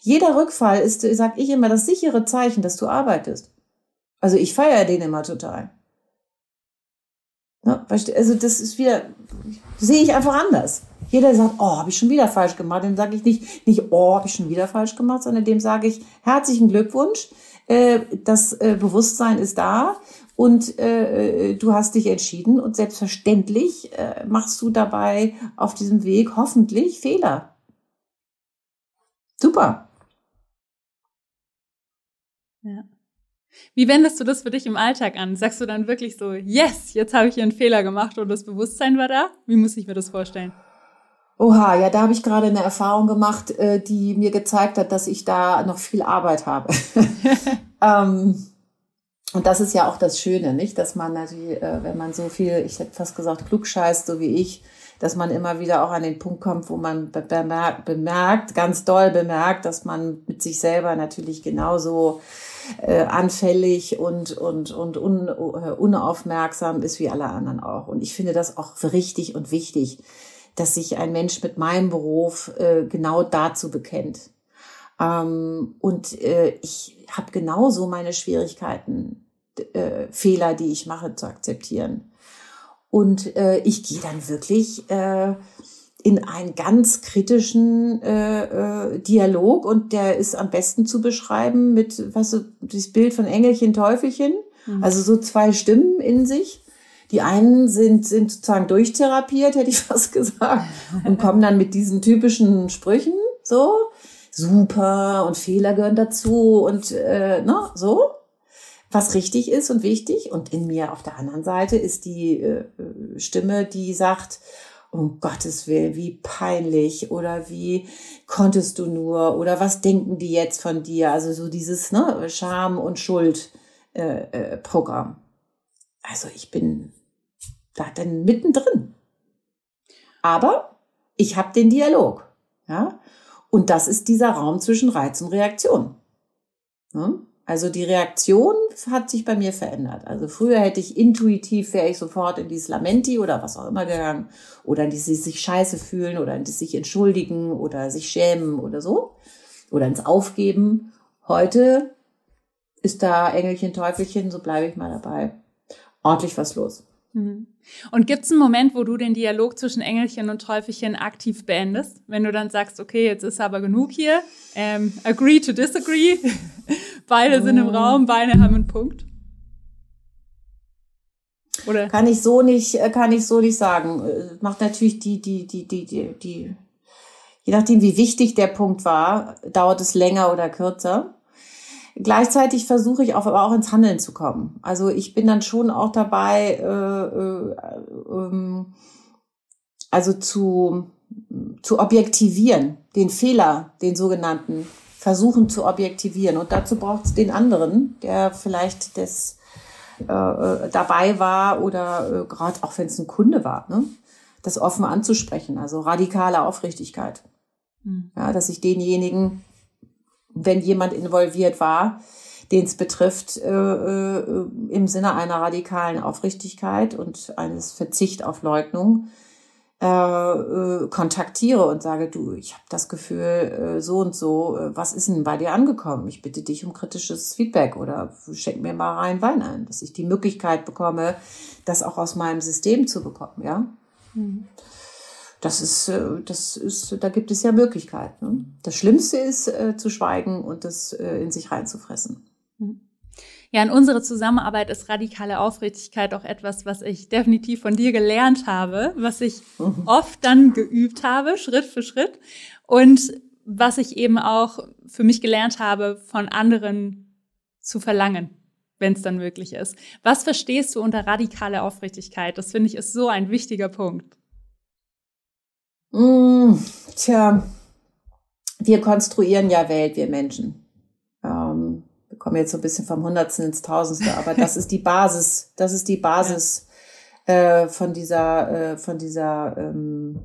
Jeder Rückfall ist, sag ich immer, das sichere Zeichen, dass du arbeitest. Also ich feiere den immer total. Also das ist wieder, sehe ich einfach anders. Jeder sagt, oh, habe ich schon wieder falsch gemacht. Dem sage ich nicht, nicht, oh, habe ich schon wieder falsch gemacht, sondern dem sage ich, herzlichen Glückwunsch. Äh, das äh, Bewusstsein ist da und äh, du hast dich entschieden und selbstverständlich machst du dabei auf diesem Weg hoffentlich Fehler. Super. Ja. Wie wendest du das für dich im Alltag an? Sagst du dann wirklich so, yes, jetzt habe ich hier einen Fehler gemacht und das Bewusstsein war da? Wie muss ich mir das vorstellen? Oha, ja, da habe ich gerade eine Erfahrung gemacht, äh, die mir gezeigt hat, dass ich da noch viel Arbeit habe. *laughs* ähm, und das ist ja auch das Schöne, nicht? Dass man natürlich, äh, wenn man so viel, ich hätte fast gesagt, klugscheißt, so wie ich, dass man immer wieder auch an den Punkt kommt, wo man bemerkt, bemerkt ganz doll bemerkt, dass man mit sich selber natürlich genauso äh, anfällig und, und, und un, uh, unaufmerksam ist wie alle anderen auch. Und ich finde das auch richtig und wichtig, dass sich ein Mensch mit meinem Beruf äh, genau dazu bekennt. Ähm, und äh, ich habe genauso meine Schwierigkeiten, äh, Fehler, die ich mache, zu akzeptieren. Und äh, ich gehe dann wirklich äh, in einen ganz kritischen äh, äh, Dialog und der ist am besten zu beschreiben mit, weißt du, das Bild von Engelchen, Teufelchen, mhm. also so zwei Stimmen in sich. Die einen sind, sind sozusagen durchtherapiert, hätte ich *laughs* fast gesagt, und kommen dann mit diesen typischen Sprüchen, so, super und Fehler gehören dazu und äh, ne, so, was richtig ist und wichtig. Und in mir auf der anderen Seite ist die äh, äh Stimme, die sagt, um Gottes Willen, wie peinlich oder wie konntest du nur oder was denken die jetzt von dir? Also so dieses ne, Scham- und Schuld-Programm. Äh, äh, also ich bin da dann mittendrin. Aber ich habe den Dialog. Ja? Und das ist dieser Raum zwischen Reiz und Reaktion. Ja? Also die Reaktion hat sich bei mir verändert. Also früher hätte ich intuitiv, wäre ich sofort in dieses Lamenti oder was auch immer gegangen oder in dieses sich scheiße fühlen oder in das sich entschuldigen oder sich schämen oder so oder ins Aufgeben. Heute ist da Engelchen, Teufelchen, so bleibe ich mal dabei. Ordentlich was los. Mhm. Und gibt es einen Moment, wo du den Dialog zwischen Engelchen und Teufelchen aktiv beendest? Wenn du dann sagst, okay, jetzt ist aber genug hier, ähm, agree to disagree, *laughs* beide sind im oh. Raum, beide haben einen Punkt? Oder? Kann ich so nicht, äh, kann ich so nicht sagen. Äh, macht natürlich die, die, die, die, die, die, je nachdem, wie wichtig der Punkt war, dauert es länger oder kürzer. Gleichzeitig versuche ich auch, aber auch ins Handeln zu kommen. Also ich bin dann schon auch dabei, äh, äh, ähm, also zu, zu objektivieren, den Fehler, den sogenannten, versuchen zu objektivieren. Und dazu braucht es den anderen, der vielleicht das äh, äh dabei war oder äh, gerade auch wenn es ein Kunde war, ne? das offen anzusprechen. Also radikale Aufrichtigkeit. Mhm. Ja, dass ich denjenigen wenn jemand involviert war, den es betrifft, äh, äh, im Sinne einer radikalen Aufrichtigkeit und eines Verzicht auf Leugnung, äh, äh, kontaktiere und sage, du, ich habe das Gefühl, äh, so und so, was ist denn bei dir angekommen? Ich bitte dich um kritisches Feedback oder schenk mir mal rein Wein ein, dass ich die Möglichkeit bekomme, das auch aus meinem System zu bekommen, ja. Mhm das ist, äh, das ist, da gibt es ja Möglichkeiten. Ne? Das Schlimmste ist, äh, zu schweigen und das äh, in sich reinzufressen. Mhm. Ja, in unserer Zusammenarbeit ist radikale Aufrichtigkeit auch etwas, was ich definitiv von dir gelernt habe, was ich mhm. oft dann geübt habe, Schritt für Schritt und was ich eben auch für mich gelernt habe, von anderen zu verlangen, wenn es dann möglich ist. Was verstehst du unter radikale Aufrichtigkeit? Das finde ich ist so ein wichtiger Punkt. Mm, tja, wir konstruieren ja Welt, wir Menschen. Ähm, wir kommen jetzt so ein bisschen vom Hundertsten ins Tausendste, aber das ist die Basis, das ist die Basis äh, von dieser, äh, von dieser, ähm,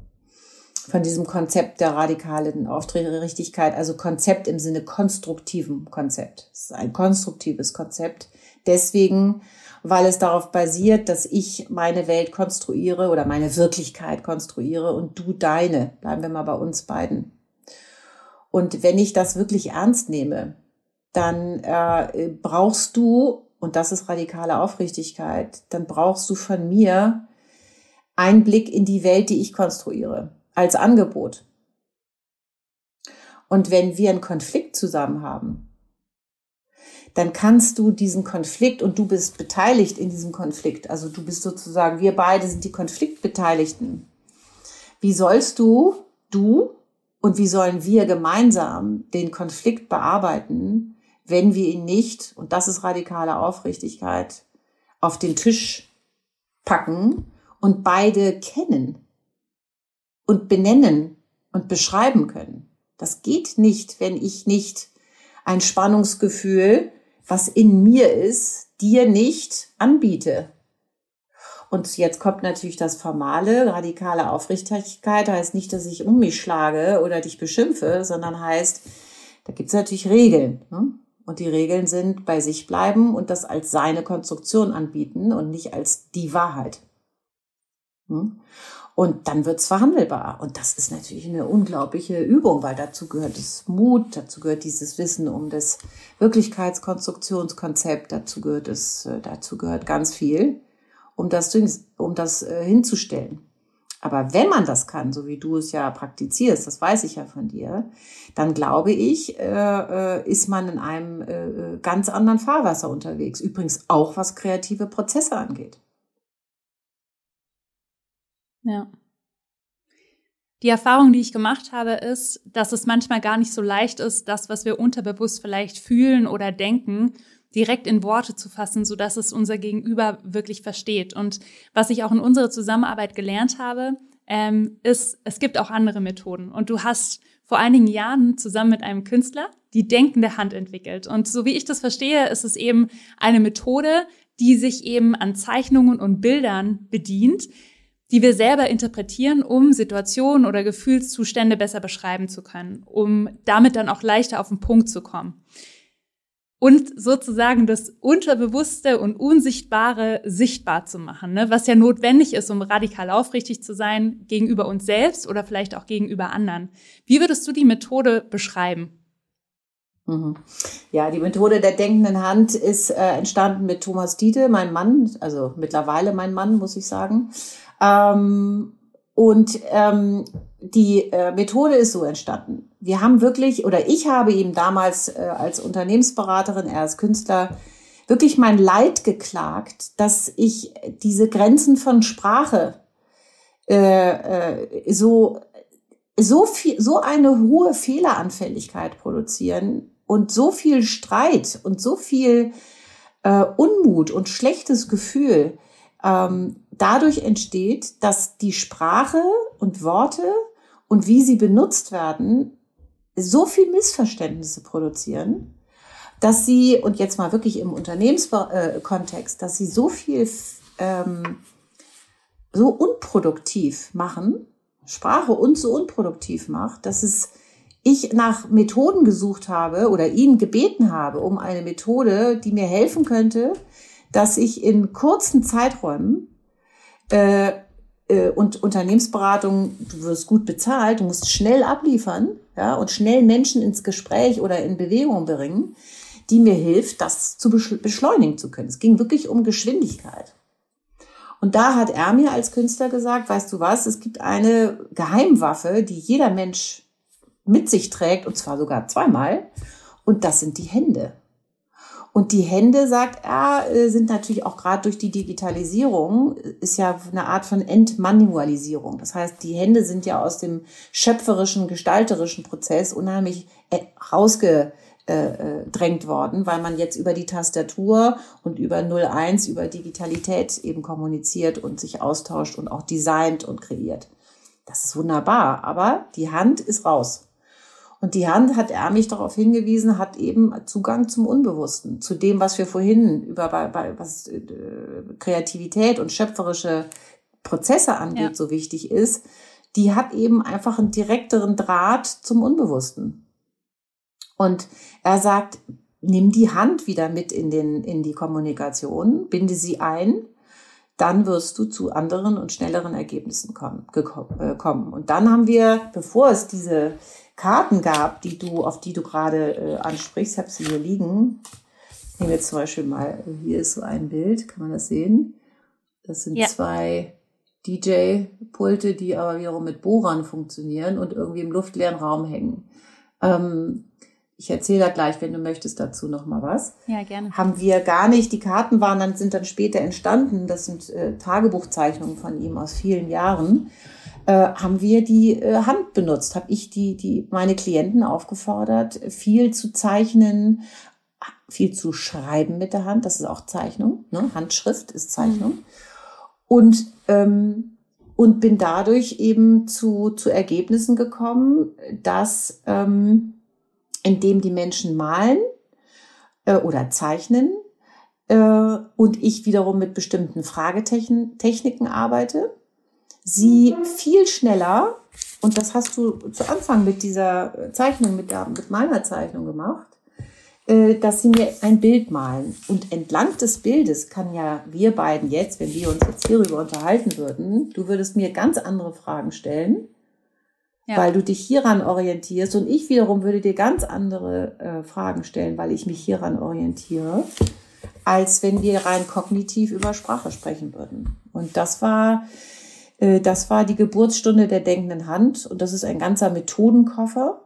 von diesem Konzept der radikalen Aufrichtigkeit, also Konzept im Sinne konstruktiven Konzept. Es ist ein konstruktives Konzept. Deswegen, weil es darauf basiert, dass ich meine Welt konstruiere oder meine Wirklichkeit konstruiere und du deine. Bleiben wir mal bei uns beiden. Und wenn ich das wirklich ernst nehme, dann äh, brauchst du, und das ist radikale Aufrichtigkeit, dann brauchst du von mir einen Blick in die Welt, die ich konstruiere, als Angebot. Und wenn wir einen Konflikt zusammen haben, dann kannst du diesen Konflikt und du bist beteiligt in diesem Konflikt. Also du bist sozusagen, wir beide sind die Konfliktbeteiligten. Wie sollst du, du und wie sollen wir gemeinsam den Konflikt bearbeiten, wenn wir ihn nicht, und das ist radikale Aufrichtigkeit, auf den Tisch packen und beide kennen und benennen und beschreiben können. Das geht nicht, wenn ich nicht ein Spannungsgefühl, was in mir ist, dir nicht anbiete. Und jetzt kommt natürlich das formale, radikale Aufrichtigkeit, heißt nicht, dass ich um mich schlage oder dich beschimpfe, sondern heißt, da gibt es natürlich Regeln. Ne? Und die Regeln sind bei sich bleiben und das als seine Konstruktion anbieten und nicht als die Wahrheit. Hm? Und dann wird's verhandelbar. Und das ist natürlich eine unglaubliche Übung, weil dazu gehört das Mut, dazu gehört dieses Wissen um das Wirklichkeitskonstruktionskonzept, dazu gehört es, äh, dazu gehört ganz viel, um das, um das äh, hinzustellen. Aber wenn man das kann, so wie du es ja praktizierst, das weiß ich ja von dir, dann glaube ich, äh, ist man in einem ganz anderen Fahrwasser unterwegs. Übrigens auch was kreative Prozesse angeht. Ja. Die Erfahrung, die ich gemacht habe, ist, dass es manchmal gar nicht so leicht ist, das, was wir unterbewusst vielleicht fühlen oder denken, direkt in Worte zu fassen, so dass es unser Gegenüber wirklich versteht. Und was ich auch in unserer Zusammenarbeit gelernt habe, ähm, ist, es gibt auch andere Methoden. Und du hast vor einigen Jahren zusammen mit einem Künstler die denkende Hand entwickelt. Und so wie ich das verstehe, ist es eben eine Methode, die sich eben an Zeichnungen und Bildern bedient, die wir selber interpretieren, um Situationen oder Gefühlszustände besser beschreiben zu können, um damit dann auch leichter auf den Punkt zu kommen und sozusagen das Unterbewusste und Unsichtbare sichtbar zu machen, ne? was ja notwendig ist, um radikal aufrichtig zu sein gegenüber uns selbst oder vielleicht auch gegenüber anderen. Wie würdest du die Methode beschreiben? Mhm. Ja, die Methode der denkenden Hand ist äh, entstanden mit Thomas Diete, mein Mann, also mittlerweile mein Mann, muss ich sagen. Ähm, und ähm, die äh, Methode ist so entstanden. Wir haben wirklich, oder ich habe ihm damals äh, als Unternehmensberaterin, er als Künstler, wirklich mein Leid geklagt, dass ich diese Grenzen von Sprache äh, äh, so so viel, so eine hohe Fehleranfälligkeit produzieren und so viel Streit und so viel äh, Unmut und schlechtes Gefühl ähm, dadurch entsteht, dass die Sprache und Worte und wie sie benutzt werden, so viel Missverständnisse produzieren, dass sie, und jetzt mal wirklich im Unternehmenskontext, dass sie so viel, ähm, so unproduktiv machen, Sprache uns so unproduktiv macht, dass es ich nach Methoden gesucht habe oder ihn gebeten habe um eine Methode, die mir helfen könnte, dass ich in kurzen Zeiträumen äh, äh, und Unternehmensberatung, du wirst gut bezahlt, du musst schnell abliefern, ja, und schnell Menschen ins Gespräch oder in Bewegung bringen, die mir hilft, das zu beschleunigen zu können. Es ging wirklich um Geschwindigkeit. Und da hat er mir als Künstler gesagt, weißt du was, es gibt eine Geheimwaffe, die jeder Mensch mit sich trägt, und zwar sogar zweimal, und das sind die Hände. Und die Hände, sagt er, äh, sind natürlich auch gerade durch die Digitalisierung, ist ja eine Art von Entmanualisierung. Das heißt, die Hände sind ja aus dem schöpferischen, gestalterischen Prozess unheimlich äh, rausgedrängt worden, weil man jetzt über die Tastatur und über 01, über Digitalität eben kommuniziert und sich austauscht und auch designt und kreiert. Das ist wunderbar, aber die Hand ist raus. Und die Hand, hat er mich darauf hingewiesen, hat eben Zugang zum Unbewussten, zu dem, was wir vorhin über was äh, Kreativität und schöpferische Prozesse angeht, ja. so wichtig ist. Die hat eben einfach einen direkteren Draht zum Unbewussten. Und er sagt, nimm die Hand wieder mit in, den, in die Kommunikation, binde sie ein, dann wirst du zu anderen und schnelleren Ergebnissen kommen. Äh, kommen. Und dann haben wir, bevor es diese Karten gab, die du, auf die du gerade äh, ansprichst, habe sie hier liegen. Ich nehme jetzt zum Beispiel mal, hier ist so ein Bild, kann man das sehen? Das sind ja. zwei DJ-Pulte, die aber wiederum mit Bohrern funktionieren und irgendwie im luftleeren Raum hängen. Ähm, ich erzähle da gleich, wenn du möchtest, dazu noch mal was. Ja, gerne. Haben wir gar nicht. Die Karten waren dann, sind dann später entstanden. Das sind äh, Tagebuchzeichnungen von ihm aus vielen Jahren. Äh, haben wir die äh, Hand benutzt? Habe ich die, die meine Klienten aufgefordert, viel zu zeichnen, viel zu schreiben mit der Hand. Das ist auch Zeichnung. Ne? Handschrift ist Zeichnung. Mhm. Und ähm, und bin dadurch eben zu, zu Ergebnissen gekommen, dass ähm, indem die Menschen malen äh, oder zeichnen äh, und ich wiederum mit bestimmten Fragetechniken arbeite, sie viel schneller, und das hast du zu Anfang mit dieser Zeichnung, mit, der, mit meiner Zeichnung gemacht, äh, dass sie mir ein Bild malen. Und entlang des Bildes kann ja wir beiden jetzt, wenn wir uns jetzt hierüber unterhalten würden, du würdest mir ganz andere Fragen stellen weil du dich hieran orientierst. Und ich wiederum würde dir ganz andere äh, Fragen stellen, weil ich mich hieran orientiere, als wenn wir rein kognitiv über Sprache sprechen würden. Und das war, äh, das war die Geburtsstunde der denkenden Hand. Und das ist ein ganzer Methodenkoffer,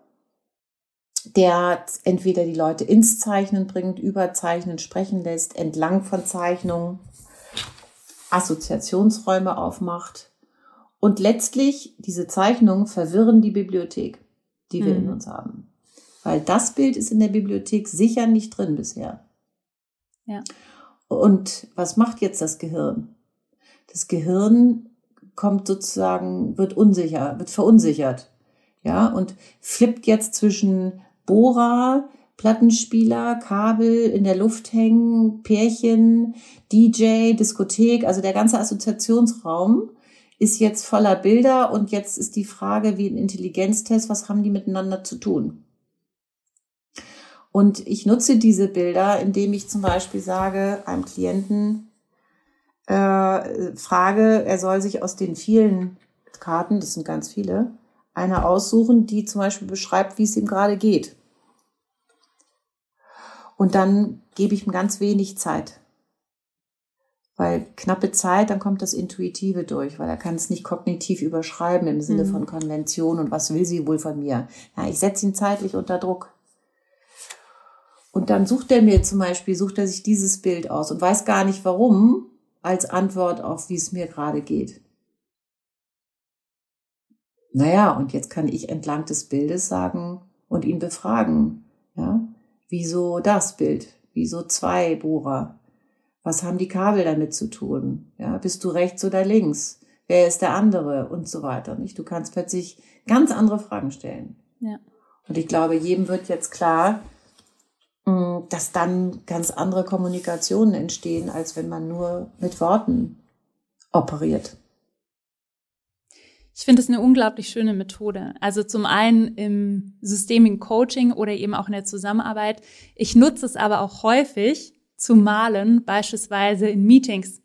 der entweder die Leute ins Zeichnen bringt, über Zeichnen sprechen lässt, entlang von Zeichnungen Assoziationsräume aufmacht und letztlich, diese Zeichnungen verwirren die Bibliothek, die wir mhm. in uns haben. Weil das Bild ist in der Bibliothek sicher nicht drin bisher. Ja. Und was macht jetzt das Gehirn? Das Gehirn kommt sozusagen, wird unsicher, wird verunsichert. Ja, und flippt jetzt zwischen Bohrer, Plattenspieler, Kabel in der Luft hängen, Pärchen, DJ, Diskothek, also der ganze Assoziationsraum ist jetzt voller Bilder und jetzt ist die Frage wie ein Intelligenztest, was haben die miteinander zu tun? Und ich nutze diese Bilder, indem ich zum Beispiel sage einem Klienten, äh, frage, er soll sich aus den vielen Karten, das sind ganz viele, eine aussuchen, die zum Beispiel beschreibt, wie es ihm gerade geht. Und dann gebe ich ihm ganz wenig Zeit. Weil knappe Zeit, dann kommt das Intuitive durch, weil er kann es nicht kognitiv überschreiben im Sinne mhm. von Konvention und was will sie wohl von mir. Ja, ich setze ihn zeitlich unter Druck. Und dann sucht er mir zum Beispiel, sucht er sich dieses Bild aus und weiß gar nicht warum, als Antwort auf, wie es mir gerade geht. Naja, und jetzt kann ich entlang des Bildes sagen und ihn befragen, ja, wieso das Bild, wieso zwei Bohrer, was haben die Kabel damit zu tun? Ja, bist du rechts oder links? Wer ist der andere? Und so weiter. Nicht? Du kannst plötzlich ganz andere Fragen stellen. Ja. Und ich glaube, jedem wird jetzt klar, mm, dass dann ganz andere Kommunikationen entstehen, als wenn man nur mit Worten operiert. Ich finde es eine unglaublich schöne Methode. Also zum einen im Systemic Coaching oder eben auch in der Zusammenarbeit. Ich nutze es aber auch häufig, zu malen, beispielsweise in Meetings.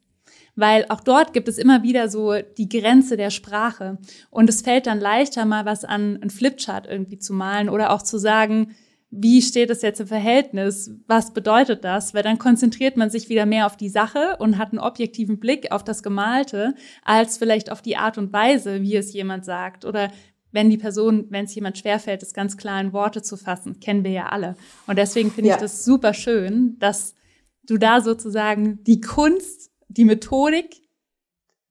Weil auch dort gibt es immer wieder so die Grenze der Sprache. Und es fällt dann leichter, mal was an ein Flipchart irgendwie zu malen oder auch zu sagen, wie steht es jetzt im Verhältnis? Was bedeutet das? Weil dann konzentriert man sich wieder mehr auf die Sache und hat einen objektiven Blick auf das Gemalte, als vielleicht auf die Art und Weise, wie es jemand sagt oder wenn die Person, wenn es jemand schwerfällt, es ganz klar in Worte zu fassen, kennen wir ja alle. Und deswegen finde ja. ich das super schön, dass du da sozusagen die Kunst, die Methodik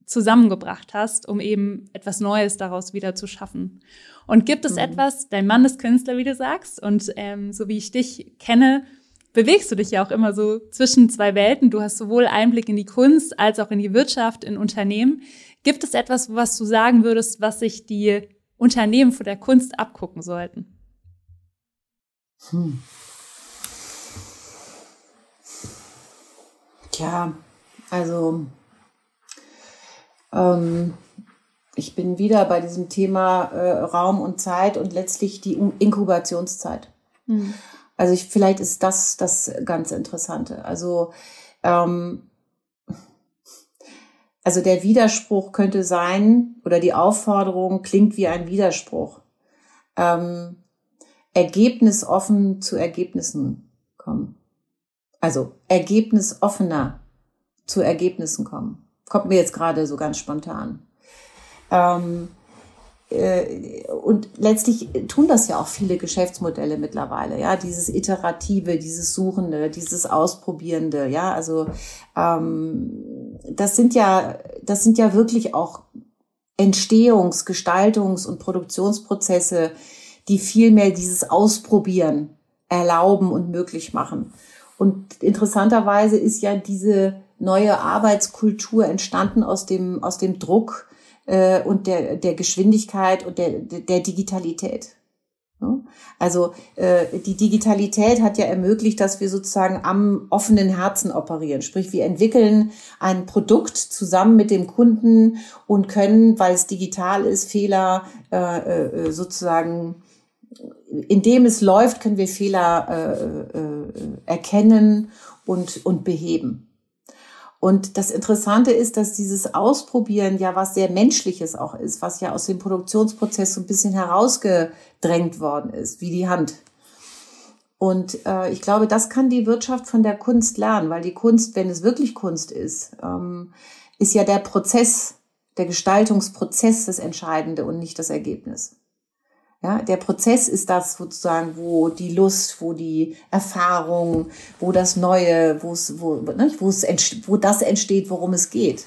zusammengebracht hast, um eben etwas Neues daraus wieder zu schaffen. Und gibt es mhm. etwas, dein Mann ist Künstler, wie du sagst, und ähm, so wie ich dich kenne, bewegst du dich ja auch immer so zwischen zwei Welten. Du hast sowohl Einblick in die Kunst als auch in die Wirtschaft, in Unternehmen. Gibt es etwas, was du sagen würdest, was sich die Unternehmen von der Kunst abgucken sollten? Hm. Ja, also ähm, ich bin wieder bei diesem Thema äh, Raum und Zeit und letztlich die Inkubationszeit. Mhm. Also ich, vielleicht ist das das ganz Interessante. Also ähm, also der Widerspruch könnte sein oder die Aufforderung klingt wie ein Widerspruch. Ähm, ergebnisoffen zu Ergebnissen kommen. Also ergebnisoffener zu Ergebnissen kommen. Kommt mir jetzt gerade so ganz spontan. Ähm, äh, und letztlich tun das ja auch viele Geschäftsmodelle mittlerweile, ja, dieses iterative, dieses Suchende, dieses Ausprobierende, ja, also ähm, das sind ja, das sind ja wirklich auch Entstehungs-, Gestaltungs- und Produktionsprozesse, die viel mehr dieses Ausprobieren erlauben und möglich machen. Und interessanterweise ist ja diese neue Arbeitskultur entstanden aus dem, aus dem Druck, äh, und der, der Geschwindigkeit und der, der Digitalität. Also äh, die Digitalität hat ja ermöglicht, dass wir sozusagen am offenen Herzen operieren. Sprich, wir entwickeln ein Produkt zusammen mit dem Kunden und können, weil es digital ist, Fehler äh, äh, sozusagen, indem es läuft, können wir Fehler äh, äh, erkennen und, und beheben. Und das Interessante ist, dass dieses Ausprobieren ja was sehr Menschliches auch ist, was ja aus dem Produktionsprozess so ein bisschen herausgedrängt worden ist, wie die Hand. Und äh, ich glaube, das kann die Wirtschaft von der Kunst lernen, weil die Kunst, wenn es wirklich Kunst ist, ähm, ist ja der Prozess, der Gestaltungsprozess das Entscheidende und nicht das Ergebnis. Ja, der Prozess ist das sozusagen, wo die Lust, wo die Erfahrung, wo das Neue, wo es, wo, ne, wo es, wo das entsteht, worum es geht.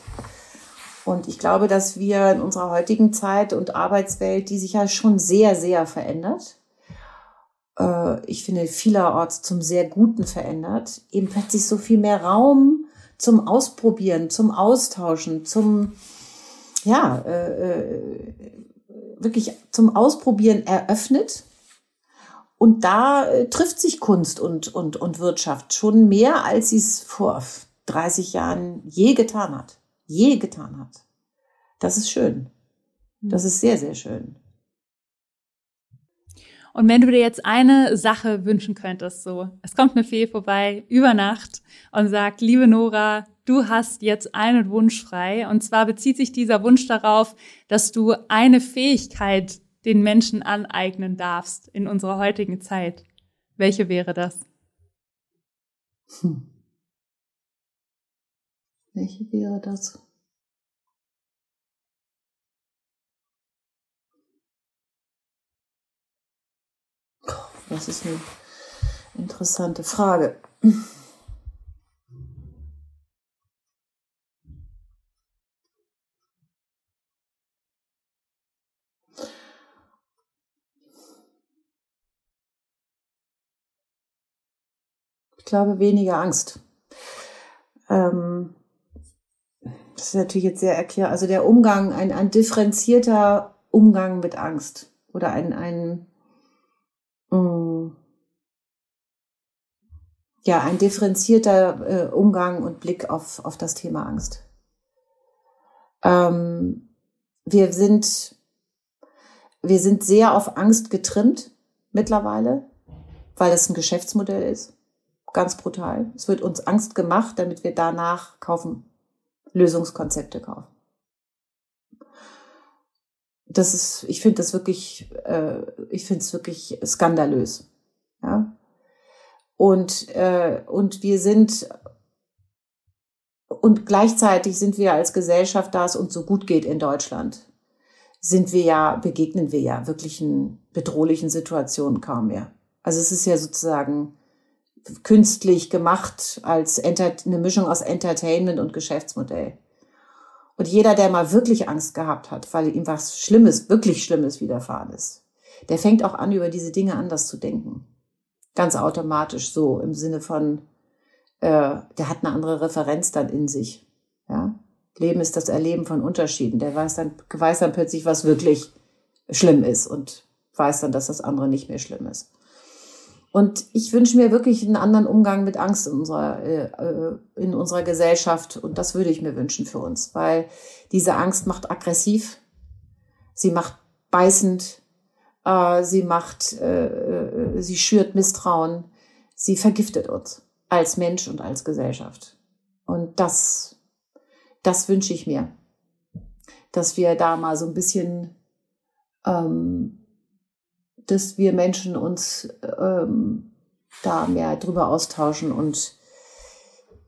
Und ich glaube, dass wir in unserer heutigen Zeit und Arbeitswelt, die sich ja schon sehr, sehr verändert, äh, ich finde vielerorts zum sehr Guten verändert, eben plötzlich so viel mehr Raum zum Ausprobieren, zum Austauschen, zum, ja, äh, äh wirklich zum Ausprobieren eröffnet. Und da äh, trifft sich Kunst und, und, und Wirtschaft schon mehr, als sie es vor 30 Jahren je getan hat. Je getan hat. Das ist schön. Das ist sehr, sehr schön. Und wenn du dir jetzt eine Sache wünschen könntest, so, es kommt eine Fee vorbei über Nacht und sagt, liebe Nora, du hast jetzt einen Wunsch frei. Und zwar bezieht sich dieser Wunsch darauf, dass du eine Fähigkeit den Menschen aneignen darfst in unserer heutigen Zeit. Welche wäre das? Hm. Welche wäre das? Das ist eine interessante Frage. Ich glaube, weniger Angst. Ähm, das ist natürlich jetzt sehr erklärt. Also der Umgang, ein, ein differenzierter Umgang mit Angst oder ein, ein ja, ein differenzierter äh, Umgang und Blick auf, auf das Thema Angst. Ähm, wir sind, wir sind sehr auf Angst getrimmt mittlerweile, weil es ein Geschäftsmodell ist. Ganz brutal. Es wird uns Angst gemacht, damit wir danach kaufen, Lösungskonzepte kaufen. Das ist, ich finde das wirklich, äh, ich finde es wirklich skandalös. Ja. Und, äh, und wir sind, und gleichzeitig sind wir als Gesellschaft, da es uns so gut geht in Deutschland, sind wir ja, begegnen wir ja wirklichen bedrohlichen Situationen kaum mehr. Also es ist ja sozusagen künstlich gemacht als Enter eine Mischung aus Entertainment und Geschäftsmodell. Und jeder, der mal wirklich Angst gehabt hat, weil ihm was Schlimmes, wirklich Schlimmes widerfahren ist, der fängt auch an, über diese Dinge anders zu denken. Ganz automatisch so im Sinne von, äh, der hat eine andere Referenz dann in sich. Ja? Leben ist das Erleben von Unterschieden. Der weiß dann, weiß dann plötzlich, was wirklich schlimm ist und weiß dann, dass das andere nicht mehr schlimm ist. Und ich wünsche mir wirklich einen anderen Umgang mit Angst in unserer, äh, äh, in unserer Gesellschaft. Und das würde ich mir wünschen für uns, weil diese Angst macht aggressiv, sie macht beißend, äh, sie macht, äh, äh sie schürt Misstrauen, sie vergiftet uns als Mensch und als Gesellschaft. Und das, das wünsche ich mir, dass wir da mal so ein bisschen, ähm, dass wir Menschen uns ähm, da mehr drüber austauschen und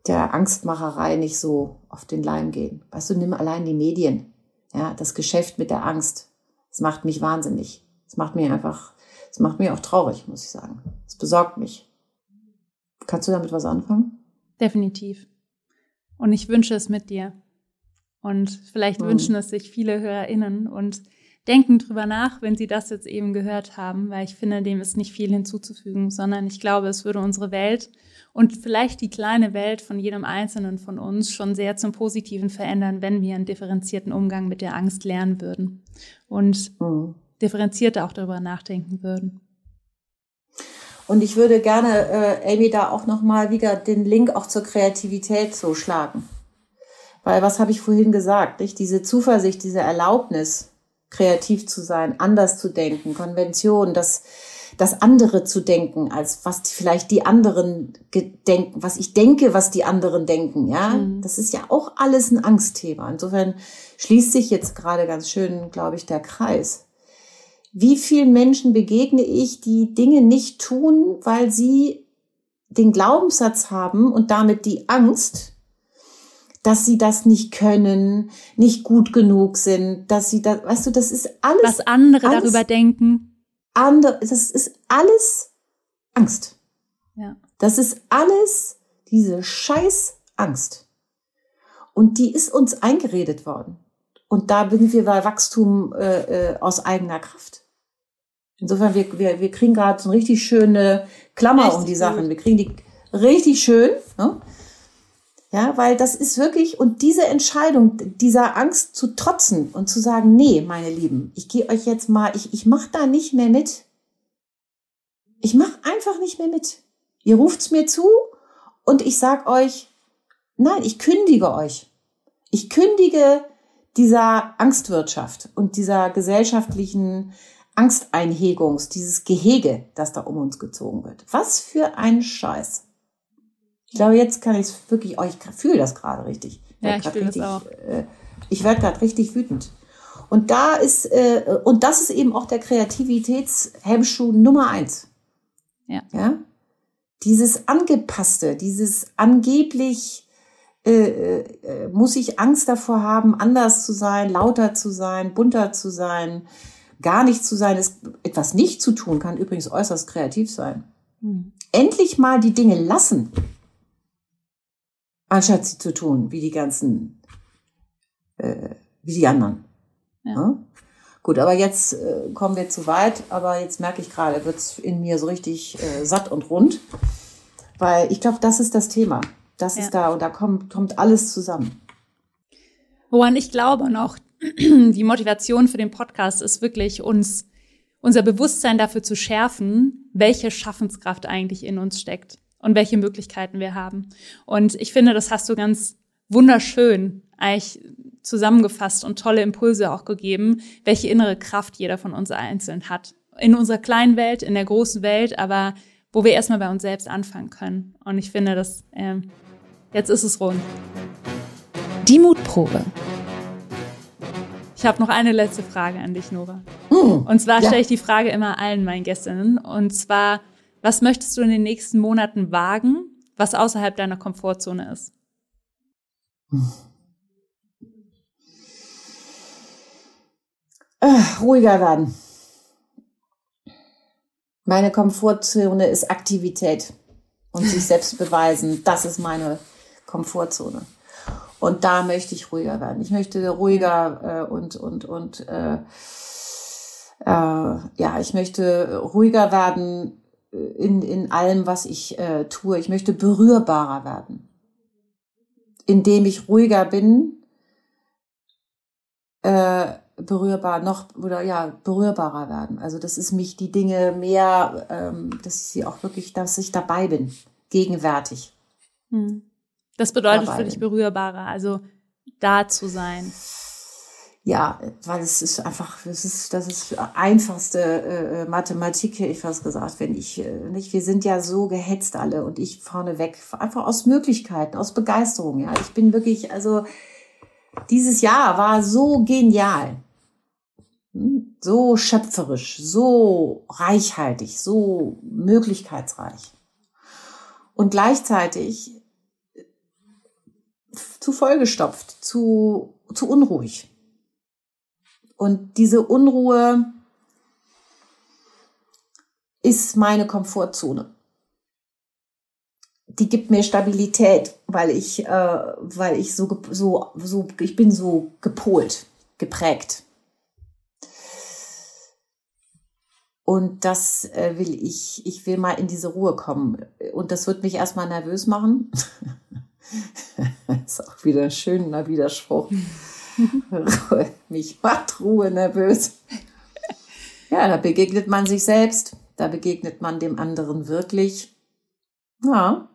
der Angstmacherei nicht so auf den Leim gehen. Weißt du, nimm allein die Medien, ja, das Geschäft mit der Angst. Das macht mich wahnsinnig. Das macht mir einfach, das macht mir auch traurig, muss ich sagen. Das besorgt mich. Kannst du damit was anfangen? Definitiv. Und ich wünsche es mit dir. Und vielleicht mhm. wünschen es sich viele HörerInnen und denken drüber nach, wenn sie das jetzt eben gehört haben, weil ich finde, dem ist nicht viel hinzuzufügen, sondern ich glaube, es würde unsere Welt und vielleicht die kleine Welt von jedem Einzelnen von uns schon sehr zum Positiven verändern, wenn wir einen differenzierten Umgang mit der Angst lernen würden und mhm. differenzierter auch darüber nachdenken würden. Und ich würde gerne, äh, Amy, da auch nochmal wieder den Link auch zur Kreativität so schlagen. Weil was habe ich vorhin gesagt? Nicht? Diese Zuversicht, diese Erlaubnis, kreativ zu sein, anders zu denken, Konvention, das, das andere zu denken, als was vielleicht die anderen denken, was ich denke, was die anderen denken, ja. Mhm. Das ist ja auch alles ein Angstthema. Insofern schließt sich jetzt gerade ganz schön, glaube ich, der Kreis. Wie vielen Menschen begegne ich, die Dinge nicht tun, weil sie den Glaubenssatz haben und damit die Angst, dass sie das nicht können, nicht gut genug sind, dass sie da, weißt du, das ist alles. Was andere alles, darüber denken. Andere, das ist alles Angst. Ja. Das ist alles diese scheiß Angst. Und die ist uns eingeredet worden. Und da sind wir bei Wachstum äh, äh, aus eigener Kraft. Insofern, wir, wir, wir kriegen gerade so eine richtig schöne Klammer richtig um die Sachen. Wir kriegen die richtig schön. Ne? Ja, weil das ist wirklich, und diese Entscheidung, dieser Angst zu trotzen und zu sagen, nee, meine Lieben, ich gehe euch jetzt mal, ich, ich mache da nicht mehr mit. Ich mache einfach nicht mehr mit. Ihr ruft's mir zu und ich sag euch, nein, ich kündige euch. Ich kündige dieser Angstwirtschaft und dieser gesellschaftlichen Angsteinhegungs, dieses Gehege, das da um uns gezogen wird. Was für ein Scheiß. Ich glaube, jetzt kann ich es wirklich, oh, ich fühle das gerade richtig. Ja, ich fühle das auch. Äh, ich werde gerade richtig wütend. Und da ist, äh, und das ist eben auch der Kreativitätshemmschuh Nummer eins. Ja. ja? Dieses Angepasste, dieses angeblich äh, äh, muss ich Angst davor haben, anders zu sein, lauter zu sein, bunter zu sein, gar nicht zu sein, ist etwas nicht zu tun, kann übrigens äußerst kreativ sein. Hm. Endlich mal die Dinge lassen anstatt sie zu tun, wie die ganzen, äh, wie die anderen. Ja. ja? Gut, aber jetzt äh, kommen wir zu weit, aber jetzt merke ich gerade, wird's in mir so richtig äh, satt und rund, weil ich glaube, das ist das Thema. Das ja. ist da und da kommt, kommt alles zusammen. Woran ich glaube noch, *clears throat* die Motivation für den Podcast ist wirklich uns, unser Bewusstsein dafür zu schärfen, welche Schaffenskraft eigentlich in uns steckt und welche Möglichkeiten wir haben. Und ich finde, das hast du ganz wunderschön eigentlich zusammengefasst und tolle Impulse auch gegeben, welche innere Kraft jeder von uns einzeln hat. In unserer kleinen Welt, in der großen Welt, aber wo wir erstmal bei uns selbst anfangen können. Und ich finde, dass äh, jetzt ist es rund. Die Mutprobe. Ich habe noch eine letzte Frage an dich, Nora. Mm, und zwar ja. stelle ich die Frage immer allen meinen Gästinnen. Und zwar, was möchtest du in den nächsten Monaten wagen, was außerhalb deiner Komfortzone ist? Äh, ruhiger werden. Meine Komfortzone ist Aktivität und sich selbst *laughs* beweisen. Das ist meine Komfortzone. Und da möchte ich ruhiger werden. Ich möchte ruhiger äh, und und und äh, äh, ja, ich möchte ruhiger werden in, in allem, was ich äh, tue. Ich möchte berührbarer werden. Indem ich ruhiger bin, äh, berührbar noch oder ja berührbarer werden. Also das ist mich die Dinge mehr, ähm, dass ich sie auch wirklich, dass ich dabei bin, gegenwärtig. Hm. Das bedeutet für dich berührbarer, also da zu sein. Ja, weil es ist einfach, das ist, das ist einfachste äh, Mathematik, hätte ich fast gesagt, wenn ich, äh, nicht, wir sind ja so gehetzt alle und ich vorneweg, einfach aus Möglichkeiten, aus Begeisterung, ja. Ich bin wirklich, also, dieses Jahr war so genial, hm, so schöpferisch, so reichhaltig, so möglichkeitsreich. Und gleichzeitig zu vollgestopft, zu, zu unruhig. Und diese Unruhe ist meine Komfortzone. Die gibt mir Stabilität, weil ich, äh, weil ich so, so, so, ich bin so gepolt, geprägt. Und das äh, will ich, ich will mal in diese Ruhe kommen. Und das wird mich erstmal nervös machen. *laughs* ist auch wieder ein schöner Widerspruch. *laughs* Mich macht Ruhe nervös. Ja, da begegnet man sich selbst, da begegnet man dem anderen wirklich. Ja.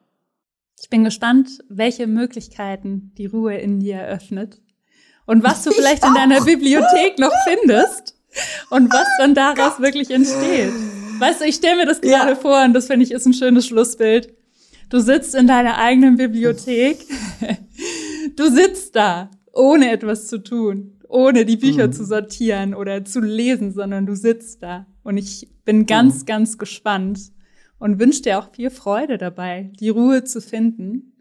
Ich bin gespannt, welche Möglichkeiten die Ruhe in dir eröffnet und was du vielleicht in deiner Bibliothek noch *laughs* findest und was dann daraus wirklich entsteht. Weißt du, ich stelle mir das gerade ja. vor und das finde ich ist ein schönes Schlussbild. Du sitzt in deiner eigenen Bibliothek. *laughs* Du sitzt da ohne etwas zu tun, ohne die Bücher mhm. zu sortieren oder zu lesen, sondern du sitzt da. Und ich bin ganz, mhm. ganz gespannt und wünsche dir auch viel Freude dabei, die Ruhe zu finden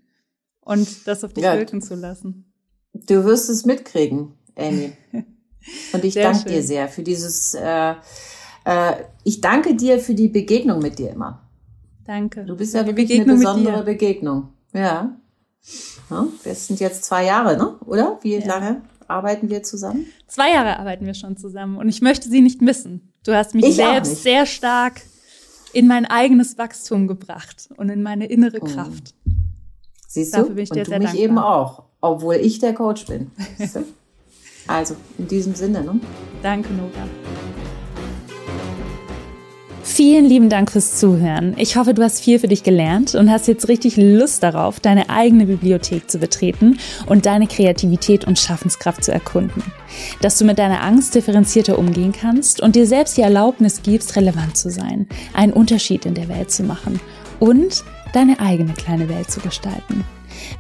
und das auf dich ja. wirken zu lassen. Du wirst es mitkriegen, Amy. *laughs* Und ich danke dir sehr für dieses, äh, äh, ich danke dir für die Begegnung mit dir immer. Danke. Du bist ja wirklich eine besondere Begegnung. Ja. Ja, das sind jetzt zwei Jahre, ne? oder? Wie ja. lange arbeiten wir zusammen? Zwei Jahre arbeiten wir schon zusammen und ich möchte sie nicht missen. Du hast mich ich selbst sehr stark in mein eigenes Wachstum gebracht und in meine innere oh. Kraft. Oh. Siehst du? Dafür bin ich dir und du sehr mich dankbar. eben auch, obwohl ich der Coach bin. *laughs* also, in diesem Sinne, ne? Danke, Nora. Vielen lieben Dank fürs Zuhören. Ich hoffe, du hast viel für dich gelernt und hast jetzt richtig Lust darauf, deine eigene Bibliothek zu betreten und deine Kreativität und Schaffenskraft zu erkunden. Dass du mit deiner Angst differenzierter umgehen kannst und dir selbst die Erlaubnis gibst, relevant zu sein, einen Unterschied in der Welt zu machen und deine eigene kleine Welt zu gestalten.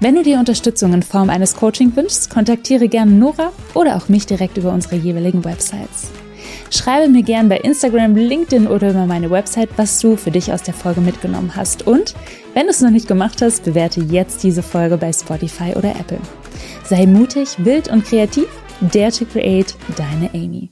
Wenn du dir Unterstützung in Form eines Coaching wünschst, kontaktiere gerne Nora oder auch mich direkt über unsere jeweiligen Websites. Schreibe mir gern bei Instagram, LinkedIn oder über meine Website, was du für dich aus der Folge mitgenommen hast. Und wenn du es noch nicht gemacht hast, bewerte jetzt diese Folge bei Spotify oder Apple. Sei mutig, wild und kreativ. Dare to create, deine Amy.